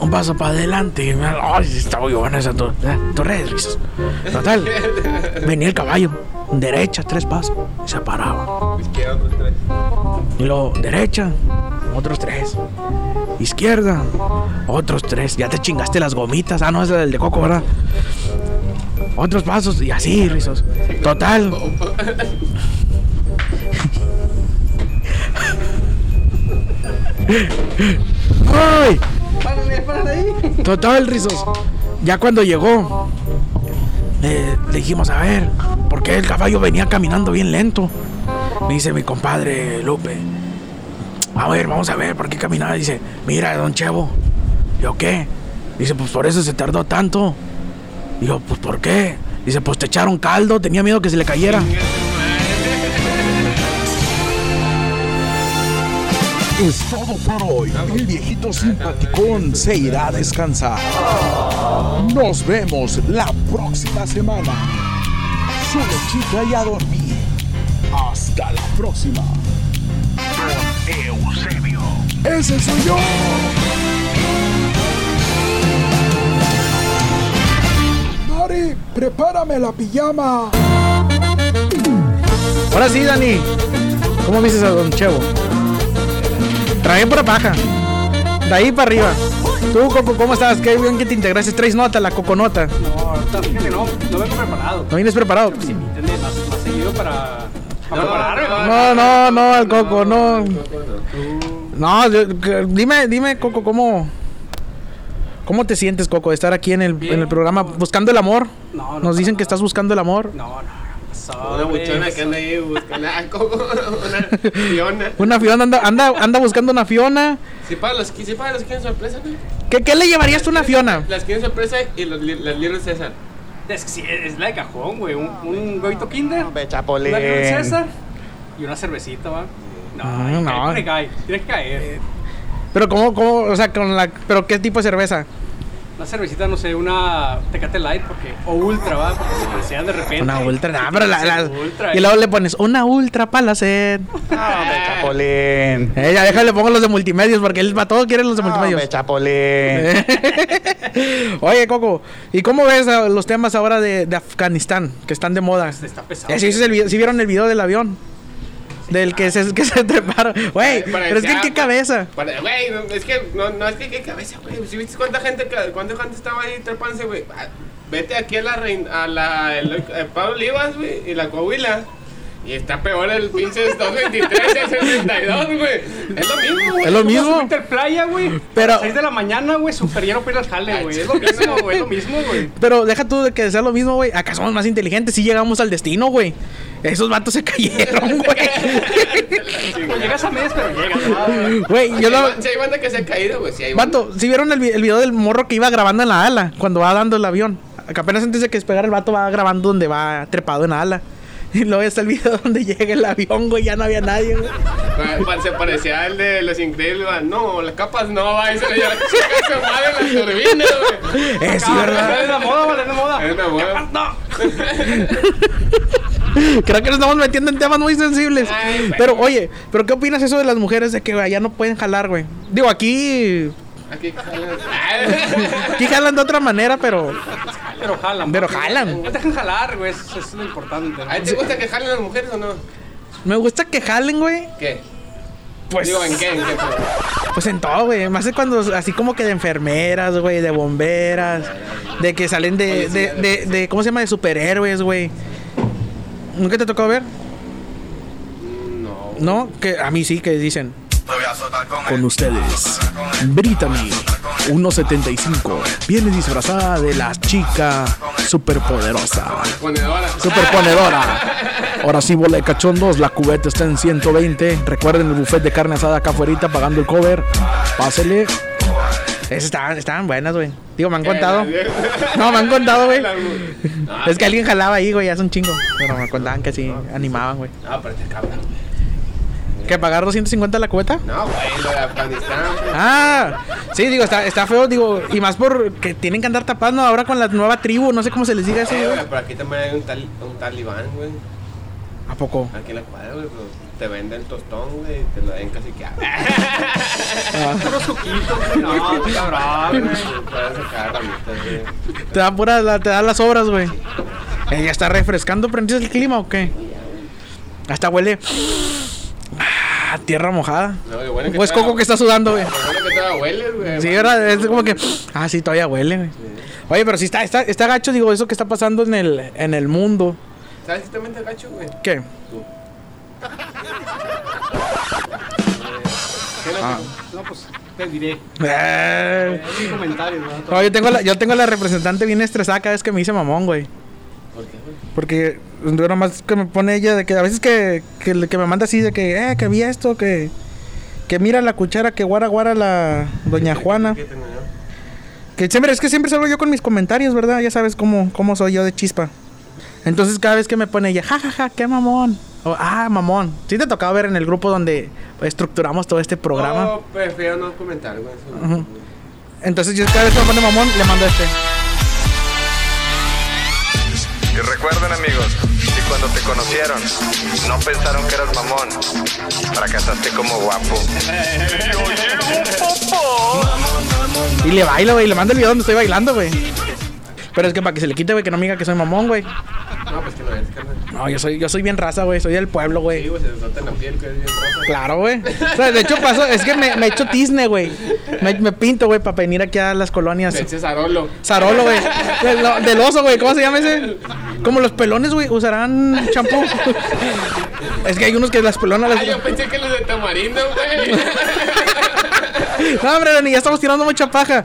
Un paso para adelante. Ay, está muy buena esa eh, tus redes, risas. Total, venía el caballo derecha, tres pasos, y se paraba. Izquierda, tres. Y luego, derecha, otros tres. Izquierda, otros tres. Ya te chingaste las gomitas. Ah, no, es el de coco, ¿verdad? Otros pasos y así, rizos. Total. ¡Ay! Total, rizos. Ya cuando llegó, le, le dijimos, a ver, ¿por qué el caballo venía caminando bien lento? Me dice mi compadre Lupe. A ver, vamos a ver, ¿por qué caminaba? Dice, mira, don Chevo. Yo, ¿qué? Dice, pues por eso se tardó tanto. Digo, pues ¿por qué? Dice, pues te echaron caldo, tenía miedo que se le cayera. Es todo por hoy. El viejito simpaticón se irá a descansar. Nos vemos la próxima semana. Su lechita y a dormir. Hasta la próxima. Eusebio. Ese soy yo. Mari, prepárame la pijama. Ahora sí, Dani. ¿Cómo viste a Don Chevo? Trae pura paja. De ahí para arriba. Tú, Coco, ¿cómo estás? Qué bien que te integraste. Traes nota, la coconota. No, ahorita fíjate, no, no vengo preparado. ¿No vienes preparado? Sí, me más, más seguido para, para No, prepararme. no, No, no, no, el Coco, no. No, yo- que- dime, dime, Coco, ¿cómo, ¿cómo te sientes, Coco, de estar aquí en el, en el programa buscando el amor? No, no, Nos dicen que estás buscando el amor. No, no, no. pasó, Una buchona que anda ahí buscando. Ah, ¿cómo? Una fiona. Una Fiona anda, anda, anda buscando una Fiona. Sí, para los, sí, para los que quieren sorpresa, ¿no? ¿Qué, qué le llevarías tú a una Fiona? Las quieren sorpresa y los, li- las libros César. Es, que sí, es la de cajón, güey. Un, un huevito kinder. Una Chapolín. princesa. Y una cervecita, va. No, Ah, no. cae, cae, Tienes que caer. Pero cómo, cómo, o sea, con la, pero qué tipo de cerveza? Una cervecita, no sé, una Tecate Light, porque. O Ultra, va. Porque se desean de repente. Una ultra, nah, pero la, la- Ultra, y luego le pones una ultra para la sed. Ah, hombre, Chapolín. Eh, ya déjale pongo los de multimedios porque él para todo quiere los de Ah, hombre, multimedios. Chapolín. Oye, Coco, ¿y cómo ves los temas ahora de, de Afganistán que están de moda? Está pesado. Eh, ¿sí, viste el video- sí vieron el video del avión? Del que se, que se treparon. Güey, pero es que en qué cabeza. Güey, es que no, no es que qué cabeza, güey. Si viste cuánta gente, cuánta gente estaba ahí trepándose, güey. Ah, Vete aquí a la reina, a la el, el Pablo Olivas, güey, y la Coahuila. Y está peor el pinche 223 y el 62, güey. Es lo mismo, güey. Es lo mismo. Inter playa, güey. Pero- A las 6 de la mañana, güey, super lleno para ir al jale, güey. Es lo mismo, güey. Es lo mismo, güey. Pero deja tú de que sea lo mismo, güey. Acá somos más inteligentes. Sí llegamos al destino, güey. Esos vatos se cayeron, güey. Pues llegas a medias, pero llegas. Güey, yo Si lo. hay, ba- si hay banda que se ha caído, güey. Si hay banda. Vato, ¿sí vieron el, el video del morro que iba grabando en la ala? Cuando va dando el avión. Acá apenas antes de que despegara el vato va grabando donde va trepado en la ala. Y luego está el video donde llega el avión, güey. Ya no había nadie, güey. Se parecía al de los increíbles, va. No, las capas no, va. Y se le lleva chica su madre en la turbina, güey. Sí, ¿verdad? Es la moda, güey, es la moda. Es una moda. No. Creo que nos estamos metiendo en temas muy sensibles. Ay, güey. Pero, oye, ¿pero qué opinas eso de las mujeres de que güey, ya no pueden jalar, güey? Digo, aquí. Aquí jalan. Aquí jalan de otra manera, pero. Pero jalan. Pero papi. jalan. No te dejan jalar, güey. Eso, es lo importante. ¿no? ¿A ti te gusta que jalen las mujeres o no? Me gusta que jalen, güey. ¿Qué? Pues. Digo, ¿en qué? ¿En qué? Pues en todo, güey. Más de cuando, así como que de enfermeras, güey, de bomberas, de que salen de, de, de, de- ¿cómo se llama? De superhéroes, güey. ¿Nunca te tocó ver? No. ¿No? Que a mí sí, que dicen. Con ustedes, Brittany, 1.75. Viene disfrazada de la chica superpoderosa. Ponedora. Superponedora. Ahora sí, bola de cachondos. La cubeta está en 120. Recuerden el buffet de carne asada acá afuera pagando el cover. Pásele. Esas estaban, estaban buenas, güey. Digo, me han contado. No, me han contado, güey. Es que alguien jalaba ahí, güey, hace un chingo. Pero me contaban que sí, animaban, güey. No, pero te cabrón. ¿Que pagar 250 la cubeta? No, güey, lo de Afganistán. pues. Ah, sí, digo, está, está feo, digo, y más por que tienen que andar tapando ahora con la nueva tribu, no sé cómo se les diga eso, Eh, güey. pero aquí también hay un, tal, un talibán, güey. ¿A poco? Aquí en la cuadra, güey, pero te venden tostón, güey, y te lo den casi que. Puro suquito, güey. No, qué cabrón, güey. Puedes sacar ramitas, güey. Te da pura, la- te da las obras, güey. ¿Ella está refrescando, prendiste el clima o qué? Hasta huele. Ah, tierra mojada. No, lo bueno que Pues todavía- Coco que está sudando, güey. Lo bueno que todavía hueles, güey. Sí, ¿verdad? Es como que. Ah, sí, todavía huele, güey. Oye, pero sí está, está, está gacho, digo, eso que está pasando en el, en el mundo. ¿Sabes si también te gacho, güey? ¿Qué? ¿Qué no? Ah. No, pues te diré. Eh, Es un comentario, ¿no? No, yo tengo, la, yo tengo la representante bien estresada cada vez que me dice mamón, güey. ¿Por qué, güey? Porque yo nomás que me pone ella de que a veces que, que, me manda así de que, eh, que vi esto, que, que mira la cuchara que guara guara la doña Juana. Que siempre, es que siempre salgo yo con mis comentarios, ¿verdad? Ya sabes cómo, cómo soy yo de chispa. Entonces cada vez que me pone ella, jajaja, qué mamón. O, ah, mamón. Sí te tocaba ver en el grupo donde estructuramos todo este programa. No, prefiero no comentar, güey. Entonces yo cada vez que me pone mamón, le mando este. Y recuerden amigos, cuando te conocieron, no pensaron que eras mamón. Fracasaste como guapo. Y le bailo, güey. Le mando el video donde estoy bailando, güey. Pero es que para que se le quite, güey, que no me diga que soy mamón, güey. No, pues que no es, carnal. No, yo soy, yo soy bien raza, güey. Soy del pueblo, Sí, güey. güey, se nota en la piel que es bien rosa. Claro, güey. O sea, de hecho pasó, es que me, me echo tizne, güey. Me, me pinto, güey, para venir aquí a las colonias. Te eches Arolo. Sarolo, güey. Del, del oso, güey. ¿Cómo se llama ese? Como los pelones, güey. Usarán champú. Es que hay unos que las pelonas Ah, las... yo pensé que los de tamarindo, güey. No, hombre, Dani, ya estamos tirando mucha paja.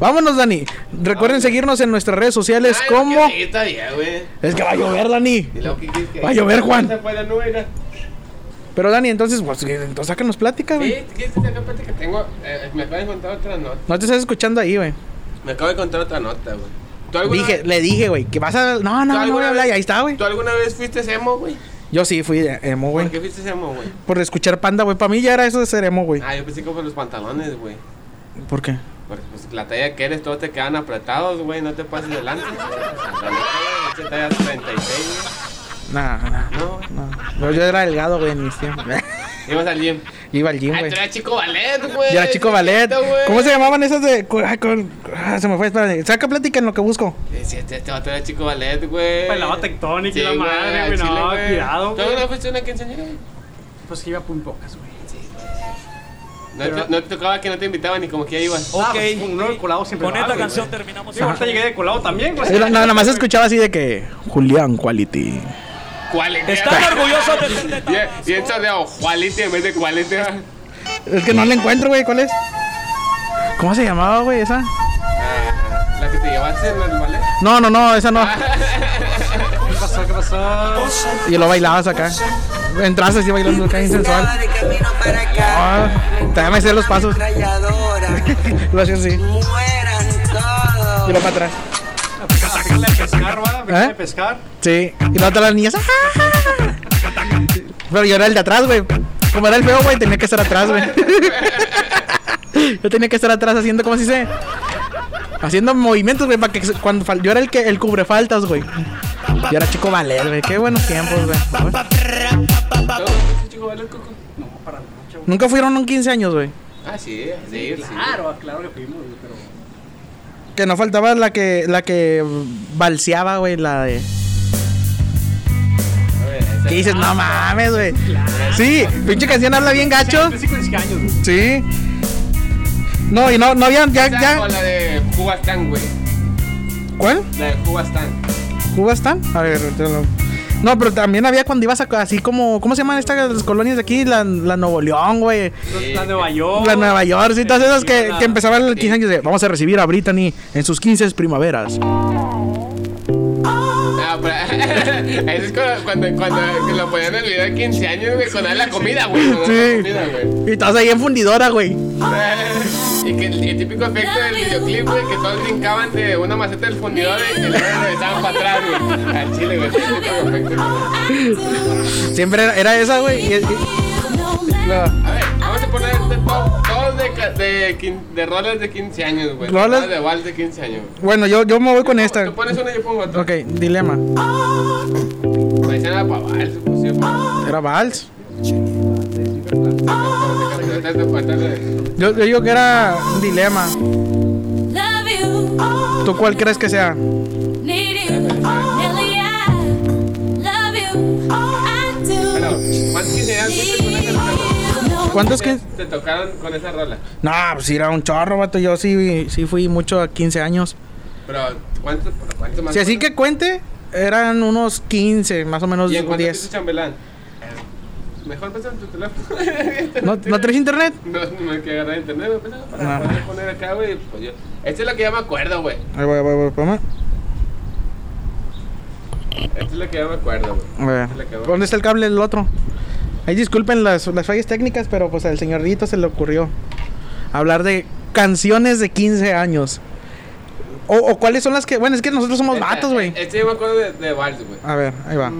Vámonos, Dani. Recuerden seguirnos en nuestras redes sociales Ay, como... Está bien, güey. Es que va a llover, Dani. Y luego, ¿qué quieres que- Va a llover, Juan. Se fue la nube, mira. Pero, Dani, entonces, pues, entonces sácanos plática, güey. Sí, ¿quieres que te haga plática? Tengo, eh, me acabo de contar otra nota. No te estás escuchando ahí, güey. Me acabo de contar otra nota, güey. ¿Tú alguna, Dije, le dije, güey, que vas a... No, ¿tú no, no voy alguna a hablar. vez- Y ahí está, güey. ¿Tú alguna vez fuiste emo, güey? Yo sí fui emo, güey. ¿Por qué fuiste emo, güey? Por escuchar panda, güey. Para mí ya era eso de ser emo, güey. Ah, yo pensé que por los pantalones, güey. ¿Por qué? Porque pues la talla que eres, todos te quedan apretados, güey. No te pases delante. Esa talla 36, Nah, nah, güey. No, no. Yo, yo era delgado, güey, en mis tiempos. Ibas al gym. Iba al gym, Ah, güey. tú eras chico ballet, güey. Yo era chico ballet. Güey. ¿Cómo se llamaban esas de.? ay, con- ah, se me fue, espérate. Saca plática en lo que busco. Eh, Sí, este, este vato era chico ballet, güey. Bailaba tectónica y la Sí, madre, güey, no, cuidado, ¿Tú alguna güey. fuiste una quinceañera, güey? Pues iba muy pocas, güey. No, te, no te tocaba que no te invitaban ni como que ya ibas. Ah, pues, uno de colado siempre Con esta güey, canción güey. terminamos. Sí, ahorita llegué de colado también, güey. Era- Nada más escuchaba así de que. Julián Quality. ¿Cuál es? Están orgullosos de ser de Bien, bien sordeado, quality en vez de ah. Es que no la encuentro, güey. ¿Cuál es? ¿Cómo se llamaba, güey, esa? Ah, La que te llevaste en el ballet. No, no, no, esa no. ¿Qué pasó? ¿Qué pasó? Y lo bailabas acá. Entraste así bailando acá sensual. de camino para acá. Ah, te me sé los pasos. Lo hacía así. Mueran todos. Y lo para atrás. A pescar, va. ¿Eh? a pescar. Sí. Y luego todas las niñas. ¡ah! Pero yo era el de atrás, güey. Como era el feo, güey, tenía que estar atrás, güey. Yo tenía que estar atrás haciendo, ¿cómo se dice? Haciendo movimientos, güey, para que cuando fal- yo era el que el cubre faltas, güey. Yo era chico valer, güey. Qué buenos tiempos, güey. Nunca fueron un 15 años, güey. Ah, sí, sí, sí. Claro, claro que fuimos, güey. Que no faltaba la que la que balseaba, güey, la de. Que dices, no mames, güey. Sí, pinche canción habla bien gacho. Sí, 15 años, güey. Sí. No, y no, no había, ya, ya. o la de Cubastán, güey. ¿Cuál? La de Cubastán. ¿Cubas están? A ver, te lo- No, pero también había cuando ibas a así como, ¿cómo se llaman estas colonias de aquí? La, la Nuevo León, güey. La Nueva York. La Nueva York, sí, todas esas que, que empezaban los 15 años de, vamos a recibir a Brittany en sus 15 primaveras. Ah, pero, eso es cuando, cuando, cuando que lo ponían en el video de 15 años, güey, con la comida, güey. Con Sí. la comida, güey. Y todas ahí en fundidora, güey. Y que el, el típico efecto del videoclip, güey, que todos brincaban de una maceta del fundidor y luego regresaban para atrás, güey. Al chile, güey. ese típico efecto, güey. Siempre era, era esa, güey. y- y- la- A ver, vamos a poner este top todos de, ca- de, quin- de roles de 15 años, güey. Roles- de vals de 15 años. Bueno, yo, yo me voy con esta. Tú pones una y yo pongo otra. Ok, dilema. Dicen era para vals, pues Era vals. Yo, yo digo que era un dilema. ¿Tú cuál crees que sea? ¿Cuántos que.? te tocaron con esa rola? No, pues sí, era un chorro, vato. Yo sí, sí fui mucho a 15 años. Pero, ¿cuánto, cuánto más? Si así que cuente, eran unos 15, más o menos ¿Y en cuánto te 10. hizo chambelán? Mejor pasa en tu teléfono. ¿No, ¿No traes internet? No, no hay que agarrar internet, me pensaba para Ah. poder poner acá, güey. Pues yo. Esta es la que ya me acuerdo, güey. Ahí voy, voy, voy, espérame. Esta es la que ya me acuerdo, güey. Es la que. ¿Dónde está el cable del otro? Ahí disculpen las, las fallas técnicas, pero pues al señorito se le ocurrió hablar de canciones de 15 años. O, o cuáles son las que. Bueno, es que nosotros somos Esta- vatos, güey. Este yo me acuerdo de, de Vals, güey. A ver, ahí va.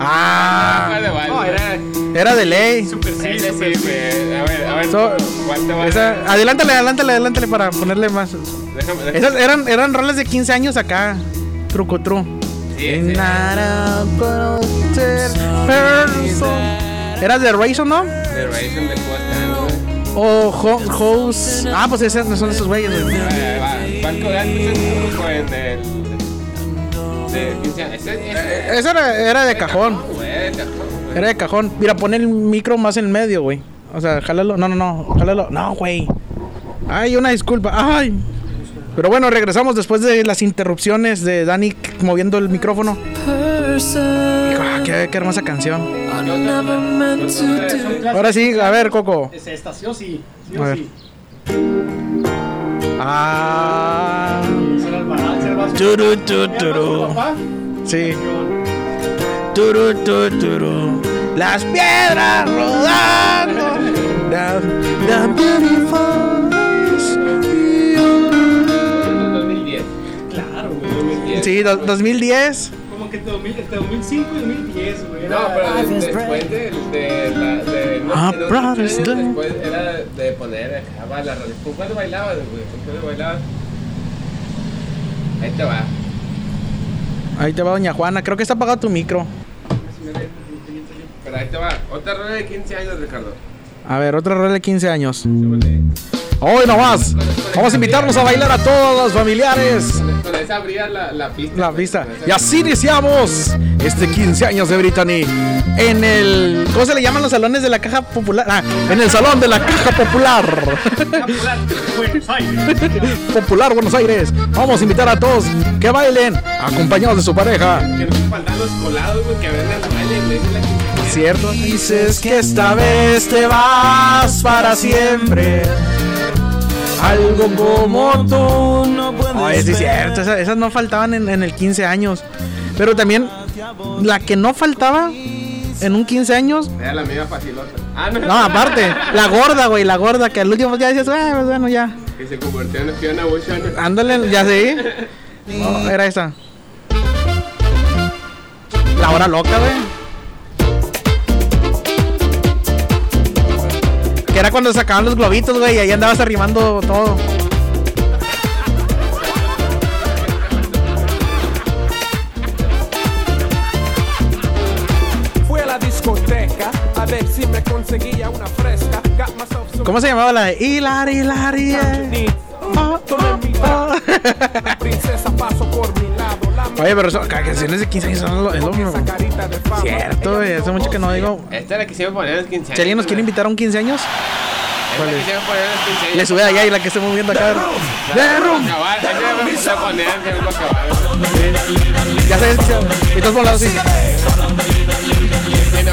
Ah, Ah, de Vals. No, era era de ley. super sí, sí, sí. güey. A ver, a ver. So- ¿Cuál te va Esa, adelántale, adelántale, adelántale para ponerle más. Déjame, déjame. Esas eran, eran rolas de 15 años acá. Truco tru. Sí, sí. ¿Eras de Raisin, no? De Raisin del Boston, güey. O Ho- House. Ah, pues esos no son esos güeyes, güey. Ahí va. Banco de antes es el. De 15 años. Ese- era, era de cajón. de. Era de cajón. Mira, pon el micro más en medio, güey. O sea, jálalo. No, no, no. Jálalo. No, güey. Ay, una disculpa. Ay. Pero bueno, regresamos después de las interrupciones de Dani moviendo el micrófono. Hijo, ah, qué, qué hermosa canción. Ahora sí, a ver, Coco. Es esta, sí o sí. Sí A o ver. sí. Ah. Turu. Sí. Turu, tu, turu. Las piedras rodando. The, the beautiful is you. 2010. Claro, güey. 2010. Sí, do- 2010. Que entre 2000 entre 2005 y 2010, güey. No, pero de- después de, de la. De, no, Ah, Brothers 15 años Day. Después era de poner acá va la radio. ¿Con cuándo bailabas, güey? ¿Con cuándo bailabas? Ahí te va. Ahí te va Doña Juana. Creo que está apagado tu micro. Pero ahí te va. Otra rueda de 15 años, Ricardo. A ver, otra rola de 15 años. Súbele. Hoy nomás. Vamos a invitarnos a bailar a todos los familiares. La, la pista. La pista. Y así iniciamos este 15 años de Brittany en el. ¿Cómo se le llaman los salones de la caja popular? Ah, en el salón de la caja popular. Popular, Buenos Aires. popular Buenos Aires. Vamos a invitar a todos que bailen acompañados de su pareja. Que no faltan los colados, que ¿Cierto? Dices que esta vez te vas para siempre. Algo como tú no puedes. Ay, sí, es cierto. Esas, esas no faltaban en, en el 15 años. Pero también la que no faltaba en un 15 años. Era la media facilota. Ah, no. No, aparte, la gorda, güey, la gorda, que al último ya decías, "Ah, pues bueno, ya. Que se convirtió en Ocean. Ándale, ya sé. No, era esa. La hora loca, güey. Era cuando sacaban los globitos, güey, y ahí andabas arrimando todo. Fui a la discoteca a ver si me conseguía una fresca. ¿Cómo se llamaba la de Hilari, Hilari? eh? Oh, oh, oh. La princesa pasó por mi. La Oye, pero eso, ca- canciones de 15 años son es lo de fama. Cierto, güey, hace mucho que no digo. Esta es la que se iba a poner en los 15 años. Si alguien nos quiere invitar a un 15 años, Esta es la poner en los 15 años. le sube allá y la que esté moviendo acá. The Room. Que. Ya sabes, y todos por así. Y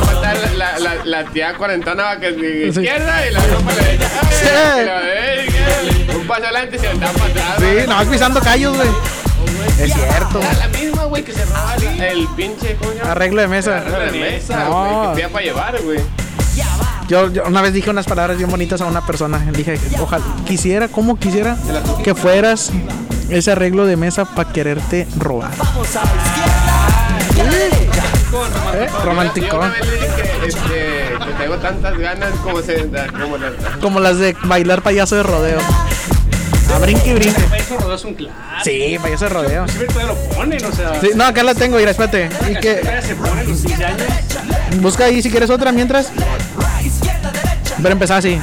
falta la, la, la, tía cuarentona va que es de izquierda y la otra para la derecha. Ay, Sí. y la derecha. Un paso adelante y se da para atrás. Sí, no vas pisando callos, güey. Es cierto. Güey, que se roba el, el pinche, ¿cómo se llama? Arreglo de mesa. Arreglo de mesa, No. güey, que pida para llevar, güey. Yo, yo una vez dije unas palabras bien bonitas a una persona. Dije, ojalá, quisiera, como quisiera, que fueras ese arreglo de mesa para quererte robar. ¿Eh? Yo Romanticón. una vez le dije que, este, que tengo tantas ganas como, se, como las... Como las de bailar payaso de rodeo. A brinque y brinque. Eso rodó es un clásico. Sí, payaso de rodeo. Sí, todavía lo ponen, o sea. Sí, no, acá la tengo, mira, espérate. Y que Todavía se ponen los 15 años. busca ahí si quieres otra mientras. Pero empezar así.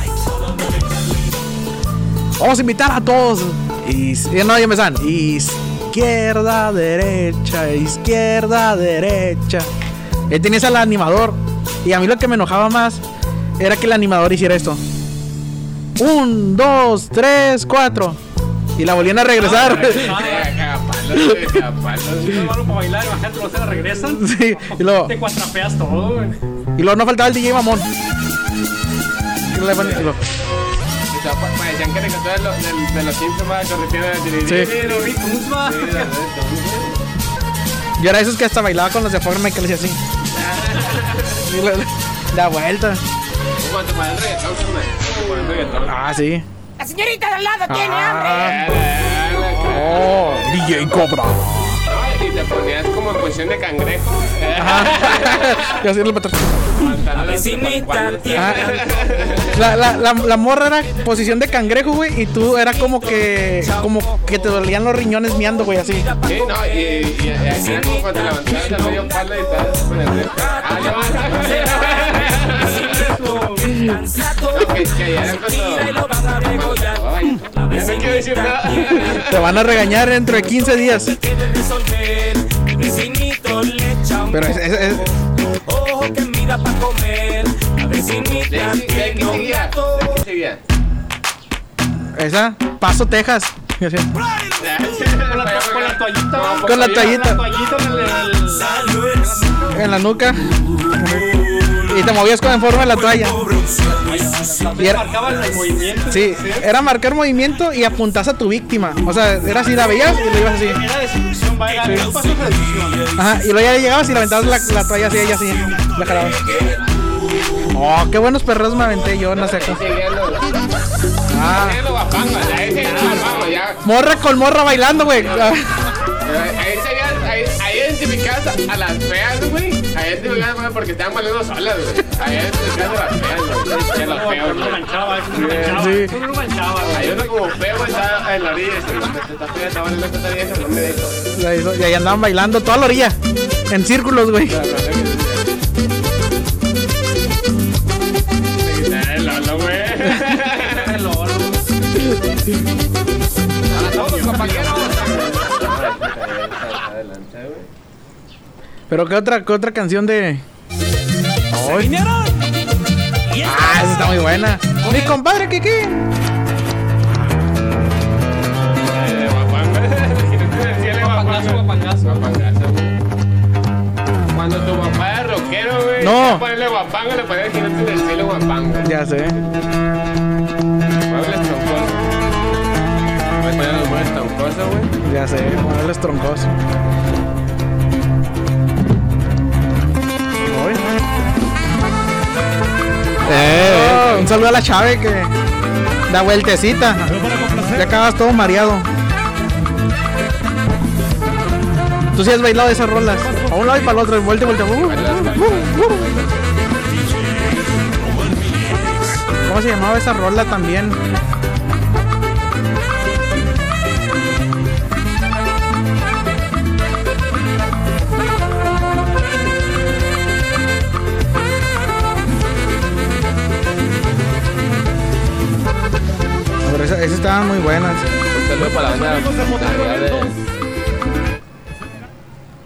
Vamos a invitar a todos. Y, y no, ya empezaban. Izquierda, derecha, izquierda, derecha. Él tenía al animador. Y a mí lo que me enojaba más era que el animador hiciera esto. Un, dos, tres, cuatro. Y la volvían a regresar. La. Sí, y luego, Te cuatrapeas todo, güey. y luego no faltaba el DJ mamón. Y luego y luego-. Yo era esos que hasta bailaba con los de Fortnite que le hacía así. Y le- Ponen reggaetón, ponen reggaetón. Ah, sí. La señorita de al lado tiene hambre. Ah, Oh, DJ Cobra. Y te ponías como en posición de cangrejo. y así Ah, La, la, la, la morra era posición de cangrejo, güey, y tú era como que como que te dolían los riñones miando, güey, así. Sí, no, y, y, y así era como cuando levantabas el medio palo y estabas con el Te van a regañar dentro de 15 días. Pero es, es- es- Ojo que mira pa' comer. La ¿De vecinita qué seguía? esa, Paso, Texas. Con la, con la toallita. Con la toallita. La toallita en el- el- En la nuca. Y te movías con en forma de la toalla. Y era-. Sí, era marcar movimiento y apuntas a tu víctima. O sea, era así, la veías y le ibas así. Era de seducción. Ajá, y luego ya llegabas y le aventabas la, la toalla así, ella así. La jalabas. Oh, qué buenos perros me aventé yo, no sé. Ahí seguían los... Ah, morra con morra bailando, güey. Ah, Ahí ahí, ahí identificabas a, a las feas, güey. Identificabas güey, porque estaban solas, güey. Ahí identificabas a las feas, güey. Güey. manchaba, uno manchaba. Hay uno como feo, está en la orilla. fea está bailando no. Y ahí andaban bailando toda la orilla. En círculos, güey. El Lolo, güey. El loro. Pero qué otra, qué otra canción de. Ay. Ah, esa está muy buena. Mi compadre Kiki. Cuando tu papá era rockero, güey. No. Ponerle guapanga, le ponía el jinete del cielo. Ya sé. Muebles troncosos. Los muebles troncosos, güey. Ya sé. Modelos troncosos. Eh, un saludo a la Chave que da vueltecita. Ya acabas todo mareado. Tú sí has bailado esas rolas. A un lado y para el otro, vuelta y vuelta. Uh, uh, uh. ¿Cómo se llamaba esa rola también? Esas, estaban muy buenas. Un saludo para la banda de,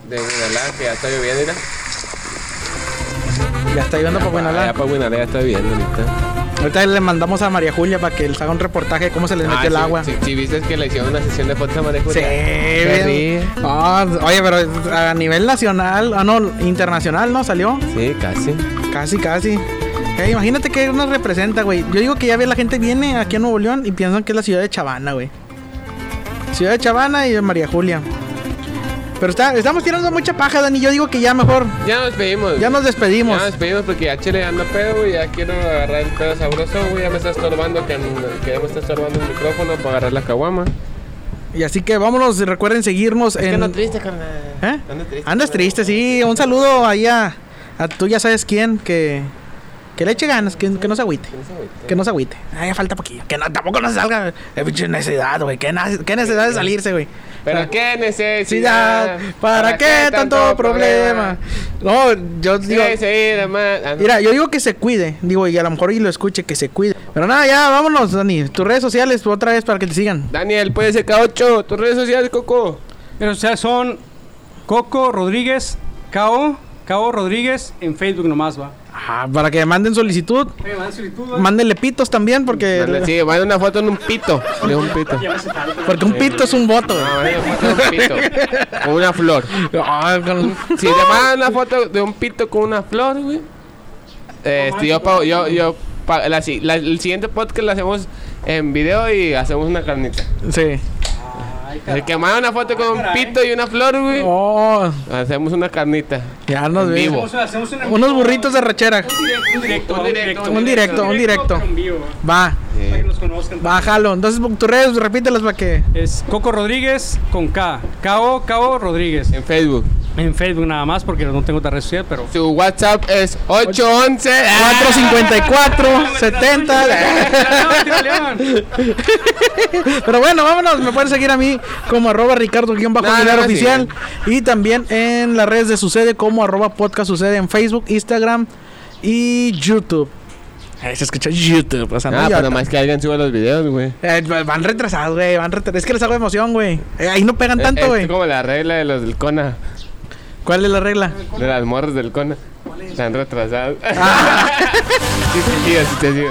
de Guinalá, que ya está lloviendo. Ya está lloviendo para Allá Buenalá. para Guinalá ya está lloviendo ahorita. Ahorita le mandamos a María Julia para que les haga un reportaje de cómo se les metió el Ah, sí, agua. Sí, sí, viste que le hicieron una sesión de fotos a María Sí, Julia. Ríe. Ah, oye, pero a nivel nacional, ah, no, internacional, ¿no? Salió. Sí, casi. Casi, casi. Eh, imagínate que nos representa, güey. Yo digo que ya ve la gente viene aquí a Nuevo León y piensan que es la ciudad de Chavana, güey. Ciudad de Chavana y de María Julia. Pero está, estamos tirando mucha paja, Dani. Yo digo que ya mejor. Ya nos despedimos. Ya nos despedimos. Ya nos despedimos porque ya Chile anda pedo, güey. Ya quiero agarrar el pedo sabroso, güey. Ya me está estorbando, que, que ya me está estorbando el micrófono para agarrar la caguama. Y así que vámonos. y Recuerden seguirnos en. triste, carnal. ¿Eh? Ando triste. Andas triste, sí. Un saludo ahí a, a tú ya sabes quién que. Que le eche ganas, que, que no se agüite. Que no se agüite. Ay, ya falta poquillo. Que no, tampoco no se salga. Es pinche necesidad, güey. ¿Qué, necesidad de salirse, güey? Pero qué Necesidad. ¿Para qué tanto problema? No, yo digo. Sí, sí. Ah, no. Mira, yo digo que se cuide. Digo, y a lo mejor y lo escuche, que se cuide. Pero nada, ya, vámonos, Dani. Tus redes sociales otra vez para que te sigan. Daniel, puede ser K8. Tus redes sociales, Coco. Pero, o sea, son Coco Rodríguez, Cao, Cao Rodríguez en Facebook nomás, va. Ah, para que manden solicitud. Oye, man, solicitud. Mándenle pitos también, porque. Dale, Sí, una foto en un pito. De un pito. Porque un pito es un voto. No, manda una foto de un pito. Con una flor. Ah, Si te mandan una foto de un pito con una flor, güey. Este, yo pago, yo, yo, pa- la si- la- el siguiente podcast lo hacemos en video y hacemos una carnita. Sí. El que manda una foto con un pito y una flor, güey, Oh, hacemos una carnita. ya nos En vivo. Hacemos- hacemos un en Unos burritos de rachera. Un directo, un directo, Un directo. Un directo, va. Conozcan. bájalo. Entonces, tus redes, repítelas para que. Es Coco Rodríguez con K. K.O. K.O. Rodríguez. En Facebook. En Facebook nada más porque no tengo otra red social, pero. Su WhatsApp es 811 454 70. Pero bueno, vámonos. Me pueden seguir a mí como arroba Ricardo guion bajo No, oficial. Y también en las redes de Sucede como arroba podcast sucede en Facebook, Instagram y YouTube. Eh, se escucha YouTube. O sea, no Ah, pero nomás que alguien suba los videos, güey. Eh, van retrasados, güey. Van retrasados. Es que les hago emoción, güey. Eh, ahí no pegan Es- tanto, Es güey. como la regla de los del CONA. ¿Cuál es la regla? De las morras del CONA. Están retrasados. Ah. sí, sí.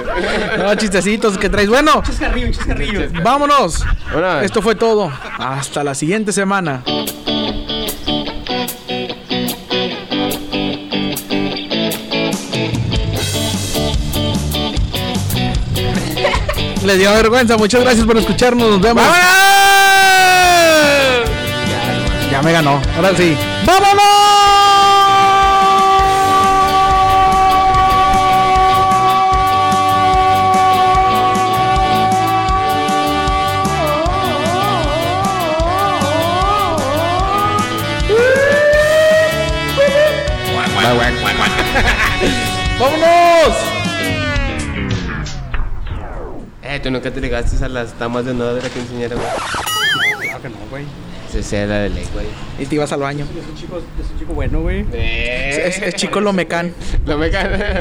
No, chistecitos que traes. Bueno, Chascarrillo, un chascarrillo. vámonos. Bueno, Esto fue todo. Hasta la siguiente semana. Les dio vergüenza. Muchas gracias por escucharnos. Nos vemos. Ya me ganó. Ahora sí. ¡Vámonos! Eh, tú nunca te ligaste a las damas de nuevo de la quinceañera, güey. Claro que no, güey. Esa es la de ley, güey. Y te ibas al baño. Yo soy chico, yo soy chico bueno, güey. Es, es chico lo mecan. No me cae.